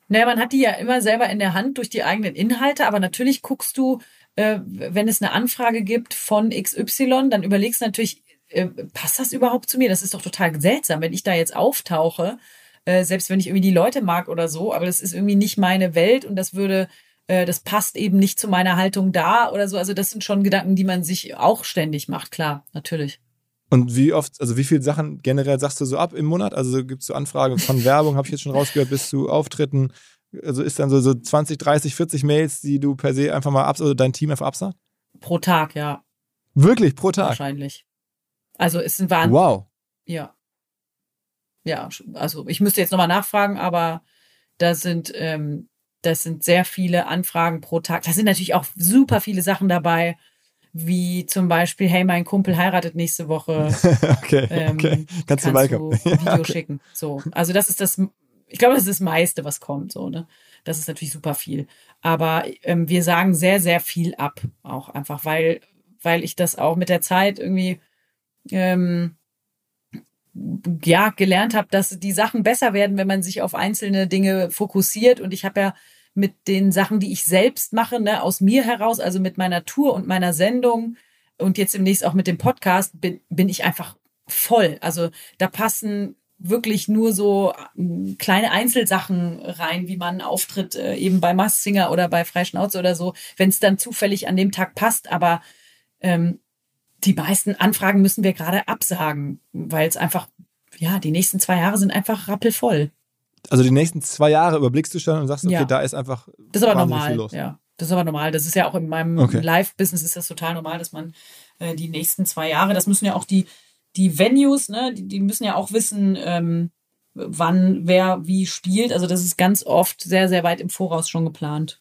Naja, man hat die ja immer selber in der Hand durch die eigenen Inhalte, aber natürlich guckst du, äh, wenn es eine Anfrage gibt von XY, dann überlegst du natürlich, äh, passt das überhaupt zu mir? Das ist doch total seltsam, wenn ich da jetzt auftauche äh, selbst wenn ich irgendwie die Leute mag oder so, aber das ist irgendwie nicht meine Welt und das würde, äh, das passt eben nicht zu meiner Haltung da oder so. Also das sind schon Gedanken, die man sich auch ständig macht, klar, natürlich. Und wie oft, also wie viele Sachen generell sagst du so ab im Monat? Also gibt es so Anfragen von Werbung, habe ich jetzt schon rausgehört, bis zu Auftritten. Also ist dann so, so 20, 30, 40 Mails, die du per se einfach mal abs oder dein Team einfach absagt? Pro Tag, ja. Wirklich, pro Tag? Wahrscheinlich. Also es sind waren. Wow. Ja ja, also ich müsste jetzt nochmal nachfragen, aber da sind, ähm, das sind sehr viele Anfragen pro Tag. Da sind natürlich auch super viele Sachen dabei, wie zum Beispiel, hey, mein Kumpel heiratet nächste Woche. okay, ähm, okay. Kannst, kannst du. Video okay. schicken. So. Also das ist das, ich glaube, das ist das meiste, was kommt. So, ne? Das ist natürlich super viel. Aber ähm, wir sagen sehr, sehr viel ab. Auch einfach, weil, weil ich das auch mit der Zeit irgendwie ähm, ja gelernt habe, dass die Sachen besser werden, wenn man sich auf einzelne Dinge fokussiert. Und ich habe ja mit den Sachen, die ich selbst mache, ne, aus mir heraus, also mit meiner Tour und meiner Sendung und jetzt demnächst auch mit dem Podcast, bin, bin ich einfach voll. Also da passen wirklich nur so ähm, kleine Einzelsachen rein, wie man auftritt, äh, eben bei Mass Singer oder bei Freischnauze oder so, wenn es dann zufällig an dem Tag passt. Aber ähm, die meisten Anfragen müssen wir gerade absagen, weil es einfach, ja, die nächsten zwei Jahre sind einfach rappelvoll. Also die nächsten zwei Jahre überblickst du schon und sagst, okay, ja. da ist einfach. Das ist aber normal. Los. Ja, das ist aber normal. Das ist ja auch in meinem okay. Live-Business ist das total normal, dass man äh, die nächsten zwei Jahre, das müssen ja auch die, die Venues, ne, die, die müssen ja auch wissen, ähm, wann wer wie spielt. Also das ist ganz oft sehr, sehr weit im Voraus schon geplant.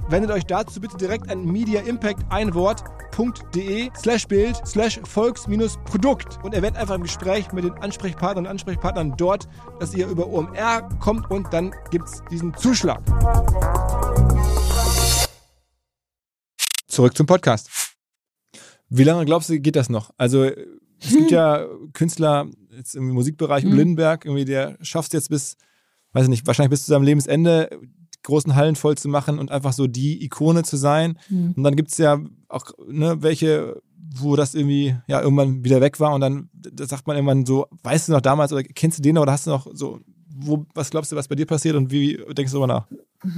Wendet euch dazu bitte direkt an Media Impact ein Wort www.de slash Bild slash Volks-Produkt und erwähnt einfach im Gespräch mit den Ansprechpartnern und Ansprechpartnern dort, dass ihr über OMR kommt und dann gibt es diesen Zuschlag. Zurück zum Podcast. Wie lange glaubst du, geht das noch? Also es gibt ja Künstler jetzt im Musikbereich, mhm. Lindenberg, irgendwie, der schafft es jetzt bis, weiß ich nicht, wahrscheinlich bis zu seinem Lebensende großen Hallen voll zu machen und einfach so die Ikone zu sein. Mhm. Und dann gibt es ja auch ne, welche, wo das irgendwie ja irgendwann wieder weg war und dann da sagt man irgendwann so, weißt du noch damals oder kennst du den noch oder hast du noch so wo, was glaubst du, was bei dir passiert und wie denkst du darüber nach?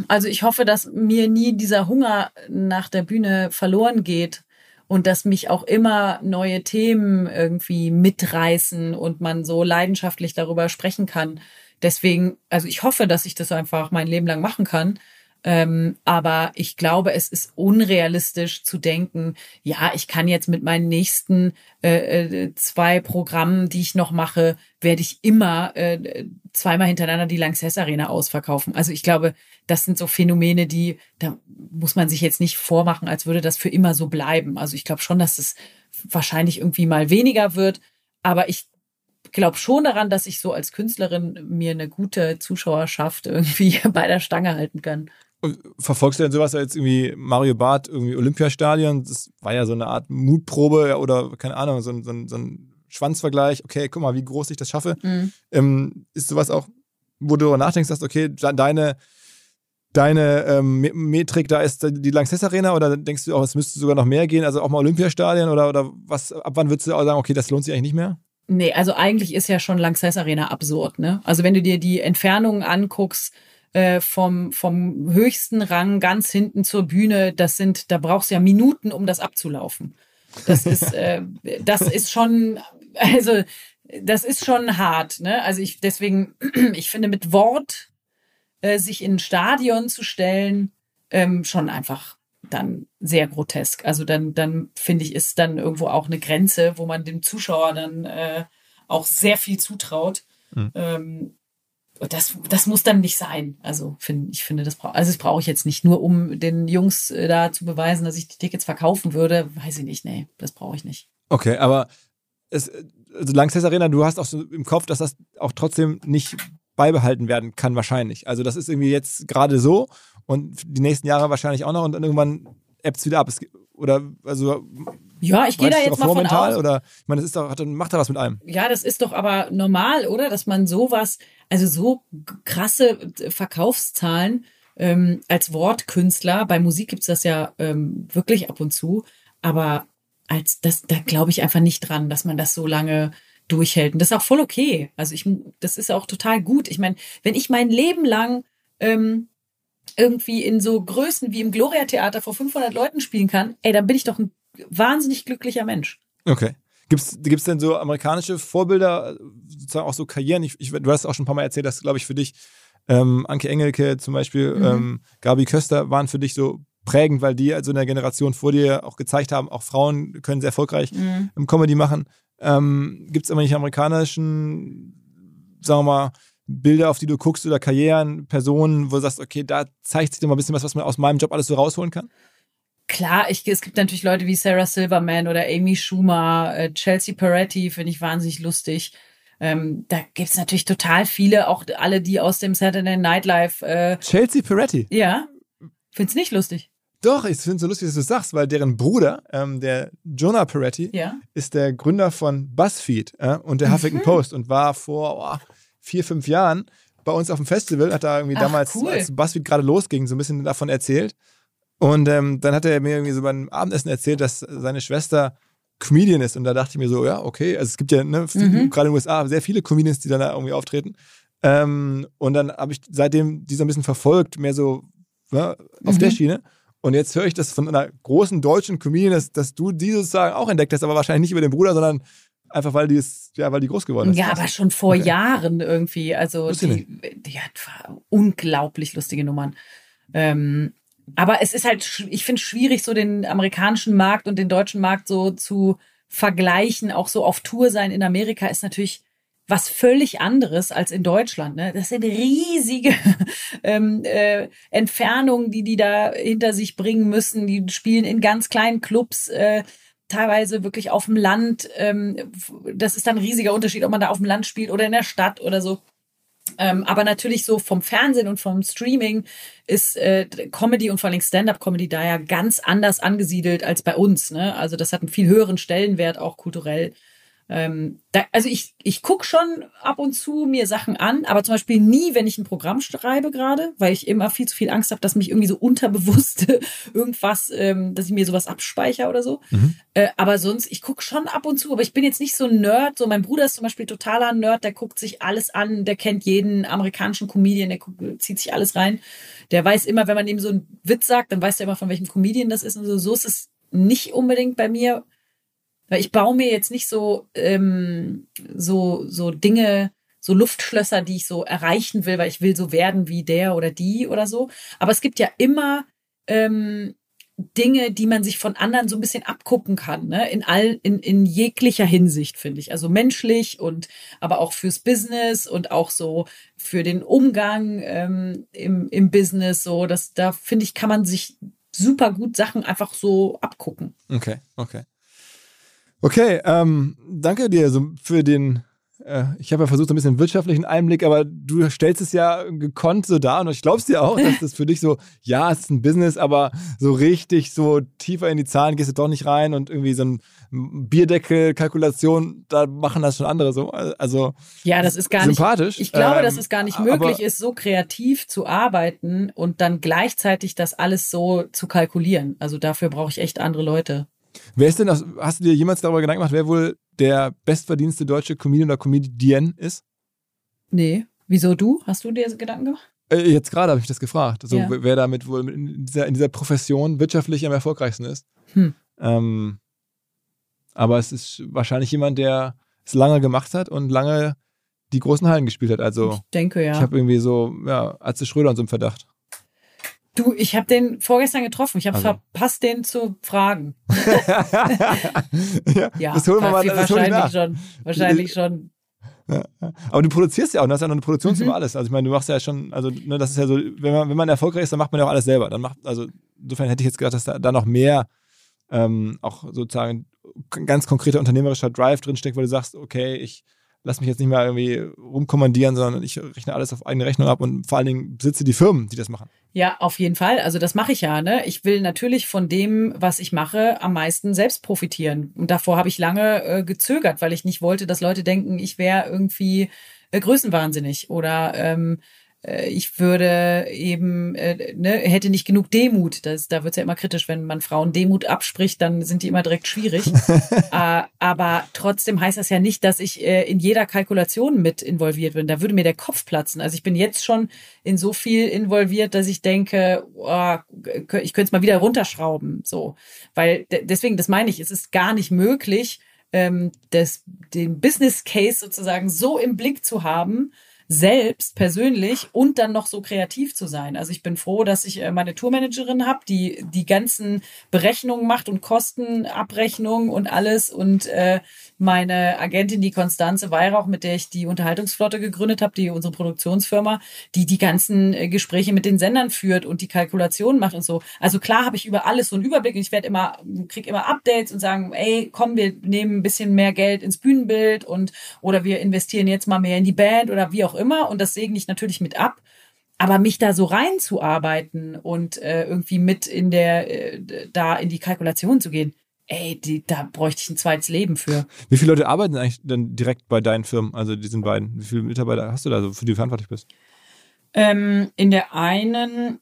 Also ich hoffe, dass mir nie dieser Hunger nach der Bühne verloren geht und dass mich auch immer neue Themen irgendwie mitreißen und man so leidenschaftlich darüber sprechen kann. Deswegen, also ich hoffe, dass ich das einfach mein Leben lang machen kann. Ähm, aber ich glaube, es ist unrealistisch zu denken, ja, ich kann jetzt mit meinen nächsten äh, äh, zwei Programmen, die ich noch mache, werde ich immer äh, zweimal hintereinander die Lanxess Arena ausverkaufen. Also ich glaube, das sind so Phänomene, die, da muss man sich jetzt nicht vormachen, als würde das für immer so bleiben. Also ich glaube schon, dass es wahrscheinlich irgendwie mal weniger wird. Aber ich glaube schon daran, dass ich so als Künstlerin mir eine gute Zuschauerschaft irgendwie bei der Stange halten kann. Verfolgst du denn sowas als irgendwie Mario Barth, irgendwie Olympiastadion? Das war ja so eine Art Mutprobe oder keine Ahnung, so ein, so ein, so ein Schwanzvergleich. Okay, guck mal, wie groß ich das schaffe. Mhm. Ähm, ist sowas auch, wo du darüber nachdenkst, dass, okay, deine, deine ähm, Metrik da ist die Lanxess Arena oder denkst du auch, es müsste sogar noch mehr gehen? Also auch mal Olympiastadion oder, oder was, ab wann würdest du auch sagen, okay, das lohnt sich eigentlich nicht mehr? Nee, also eigentlich ist ja schon Lanxess Arena absurd, ne? Also wenn du dir die Entfernungen anguckst, äh, vom, vom höchsten Rang ganz hinten zur Bühne, das sind, da brauchst du ja Minuten, um das abzulaufen. Das ist, äh, das ist schon, also das ist schon hart. Ne? Also ich deswegen, ich finde mit Wort äh, sich in ein Stadion zu stellen, ähm, schon einfach dann sehr grotesk. Also dann, dann finde ich, ist dann irgendwo auch eine Grenze, wo man dem Zuschauer dann äh, auch sehr viel zutraut. Mhm. Ähm, das, das muss dann nicht sein. Also find, ich finde, das brauche also das brauche ich jetzt nicht nur, um den Jungs äh, da zu beweisen, dass ich die Tickets verkaufen würde. Weiß ich nicht, nee, das brauche ich nicht. Okay, aber es, also Langsess Arena, du hast auch so im Kopf, dass das auch trotzdem nicht beibehalten werden kann, wahrscheinlich. Also das ist irgendwie jetzt gerade so und die nächsten Jahre wahrscheinlich auch noch und dann irgendwann ebbt es wieder ab. Es, oder also ja, ich gehe da jetzt mal von mental, aus. Oder ich meine, das ist doch, hat, macht da was mit einem. Ja, das ist doch aber normal, oder? Dass man sowas, also so krasse Verkaufszahlen ähm, als Wortkünstler, bei Musik gibt's das ja ähm, wirklich ab und zu, aber als das, da glaube ich einfach nicht dran, dass man das so lange durchhält. Und das ist auch voll okay. Also ich, das ist auch total gut. Ich meine, wenn ich mein Leben lang ähm, irgendwie in so Größen wie im Gloria Theater vor 500 Leuten spielen kann, ey, dann bin ich doch ein wahnsinnig glücklicher Mensch. Okay. Gibt's, gibt's denn so amerikanische Vorbilder, sozusagen auch so Karrieren? Ich, ich, du hast auch schon ein paar Mal erzählt, dass, glaube ich, für dich ähm, Anke Engelke zum Beispiel, mhm. ähm, Gabi Köster waren für dich so prägend, weil die also in der Generation vor dir auch gezeigt haben, auch Frauen können sehr erfolgreich mhm. im Comedy machen. Ähm, Gibt es aber nicht amerikanischen, sagen wir mal, Bilder, auf die du guckst oder Karrieren, Personen, wo du sagst, okay, da zeigt sich dir mal ein bisschen was, was man aus meinem Job alles so rausholen kann? Klar, ich, es gibt natürlich Leute wie Sarah Silverman oder Amy Schumer, äh, Chelsea Peretti, finde ich wahnsinnig lustig. Ähm, da gibt's natürlich total viele, auch alle, die aus dem Saturday Night Live. Äh, Chelsea Peretti? Ja. Find's nicht lustig. Doch, ich finde es so lustig, dass du sagst, weil deren Bruder, ähm, der Jonah Peretti, ja. ist der Gründer von BuzzFeed äh, und der Huffington mhm. Post und war vor oh, vier, fünf Jahren bei uns auf dem Festival, hat da irgendwie Ach, damals, cool. als BuzzFeed gerade losging, so ein bisschen davon erzählt. Und ähm, dann hat er mir irgendwie so beim Abendessen erzählt, dass seine Schwester Comedian ist. Und da dachte ich mir so, ja, okay, also es gibt ja ne, mhm. gerade in den USA sehr viele Comedians, die dann da irgendwie auftreten. Ähm, und dann habe ich seitdem die so ein bisschen verfolgt, mehr so ne, auf mhm. der Schiene. Und jetzt höre ich das von einer großen deutschen Comedian, dass, dass du die sozusagen auch entdeckt hast, aber wahrscheinlich nicht über den Bruder, sondern einfach weil die ist, ja, weil die groß geworden ist. Ja, aber schon vor okay. Jahren irgendwie. Also die, die, hat unglaublich lustige Nummern. Ähm, aber es ist halt, ich finde es schwierig, so den amerikanischen Markt und den deutschen Markt so zu vergleichen. Auch so auf Tour sein in Amerika ist natürlich was völlig anderes als in Deutschland. Ne? Das sind riesige ähm, äh, Entfernungen, die die da hinter sich bringen müssen. Die spielen in ganz kleinen Clubs. Äh, teilweise wirklich auf dem Land. Ähm, das ist dann ein riesiger Unterschied, ob man da auf dem Land spielt oder in der Stadt oder so. Ähm, aber natürlich so vom Fernsehen und vom Streaming ist äh, Comedy und vor allem Stand-up-Comedy da ja ganz anders angesiedelt als bei uns. Ne? Also das hat einen viel höheren Stellenwert auch kulturell. Ähm, da, also ich, ich guck schon ab und zu mir Sachen an, aber zum Beispiel nie, wenn ich ein Programm schreibe gerade, weil ich immer viel zu viel Angst habe, dass mich irgendwie so unterbewusst irgendwas, ähm, dass ich mir sowas abspeichere oder so. Mhm. Äh, aber sonst, ich guck schon ab und zu, aber ich bin jetzt nicht so ein Nerd. So mein Bruder ist zum Beispiel totaler Nerd, der guckt sich alles an, der kennt jeden amerikanischen Comedian, der guckt, zieht sich alles rein. Der weiß immer, wenn man ihm so einen Witz sagt, dann weiß er immer, von welchem Comedian das ist und so. So ist es nicht unbedingt bei mir. Weil ich baue mir jetzt nicht so, ähm, so, so Dinge, so Luftschlösser, die ich so erreichen will, weil ich will so werden wie der oder die oder so. Aber es gibt ja immer ähm, Dinge, die man sich von anderen so ein bisschen abgucken kann, ne? In all, in, in jeglicher Hinsicht, finde ich. Also menschlich und aber auch fürs Business und auch so für den Umgang ähm, im, im Business. So, dass da finde ich, kann man sich super gut Sachen einfach so abgucken. Okay, okay. Okay, ähm, danke dir so für den. Äh, ich habe ja versucht, so ein bisschen wirtschaftlichen Einblick, aber du stellst es ja gekonnt so dar und ich glaube es dir auch, dass das für dich so, ja, es ist ein Business, aber so richtig so tiefer in die Zahlen gehst du doch nicht rein und irgendwie so ein Bierdeckel-Kalkulation, da machen das schon andere so. Also ja, das ist gar sympathisch. nicht. Ich glaube, ähm, dass es gar nicht möglich ist, so kreativ zu arbeiten und dann gleichzeitig das alles so zu kalkulieren. Also dafür brauche ich echt andere Leute. Wer ist denn, das, hast du dir jemals darüber Gedanken gemacht, wer wohl der bestverdienste deutsche Comedian oder Comedian ist? Nee. Wieso du? Hast du dir Gedanken gemacht? Äh, jetzt gerade habe ich das gefragt. Also, ja. wer damit wohl in dieser, in dieser, Profession wirtschaftlich am erfolgreichsten ist. Hm. Ähm, aber es ist wahrscheinlich jemand, der es lange gemacht hat und lange die großen Hallen gespielt hat. Also, ich denke, ja. Ich habe irgendwie so, ja, Atze Schröder und so im Verdacht. Du, ich habe den vorgestern getroffen. Ich habe also. verpasst, den zu fragen. ja, ja, das holen wir mal das wahrscheinlich schon. Wahrscheinlich schon. Ja, aber du produzierst ja auch, du hast ja noch eine Produktion mhm. alles. Also ich meine, du machst ja schon, also ne, das ist ja so, wenn man, wenn man erfolgreich ist, dann macht man ja auch alles selber. Dann macht, also insofern hätte ich jetzt gedacht, dass da, da noch mehr ähm, auch sozusagen ganz konkreter unternehmerischer Drive drinsteckt, weil du sagst, okay, ich lass mich jetzt nicht mehr irgendwie rumkommandieren, sondern ich rechne alles auf eigene Rechnung ab und vor allen Dingen besitze die Firmen, die das machen. Ja, auf jeden Fall. Also das mache ich ja. Ne? Ich will natürlich von dem, was ich mache, am meisten selbst profitieren. Und davor habe ich lange äh, gezögert, weil ich nicht wollte, dass Leute denken, ich wäre irgendwie äh, größenwahnsinnig oder ähm, äh, ich würde eben, äh, ne, hätte nicht genug Demut. Das, da wird's ja immer kritisch, wenn man Frauen Demut abspricht, dann sind die immer direkt schwierig. äh, aber trotzdem heißt das ja nicht, dass ich äh, in jeder Kalkulation mit involviert bin. Da würde mir der Kopf platzen. Also ich bin jetzt schon in so viel involviert, dass ich denke, oh, ich könnte es mal wieder runterschrauben. So, weil deswegen, das meine ich, es ist gar nicht möglich, ähm, das, den Business Case sozusagen so im Blick zu haben, selbst persönlich und dann noch so kreativ zu sein. Also ich bin froh, dass ich äh, meine Tourmanagerin habe, die die ganzen Berechnungen macht und Kostenabrechnungen und alles und äh, meine Agentin, die Konstanze Weihrauch, mit der ich die Unterhaltungsflotte gegründet habe, die unsere Produktionsfirma, die die ganzen äh, Gespräche mit den Sendern führt und die Kalkulationen macht und so. Also klar habe ich über alles so einen Überblick und ich werde immer, krieg immer Updates und sagen, ey, komm, wir nehmen ein bisschen mehr Geld ins Bühnenbild und oder wir investieren jetzt mal mehr in die Band oder wie auch immer und das segne ich natürlich mit ab. Aber mich da so reinzuarbeiten und äh, irgendwie mit in der, äh, da in die Kalkulation zu gehen, ey, die, da bräuchte ich ein zweites Leben für. Wie viele Leute arbeiten eigentlich dann direkt bei deinen Firmen, also diesen beiden? Wie viele Mitarbeiter hast du da, für die du verantwortlich bist? Ähm, in der einen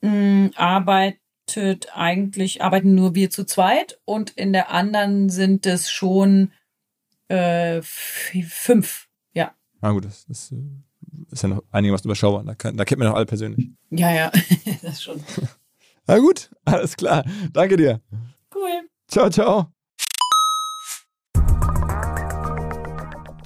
mh, hm, arbeitet eigentlich, arbeiten nur wir zu zweit und in der anderen sind es schon äh, fünf. Na gut, das, das ist ja noch einigermaßen überschaubar. Da, kann, da kennt man noch alle persönlich. Ja, ja, das schon. Na gut, alles klar. Danke dir. Cool. Ciao, ciao.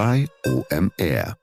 bei OMR.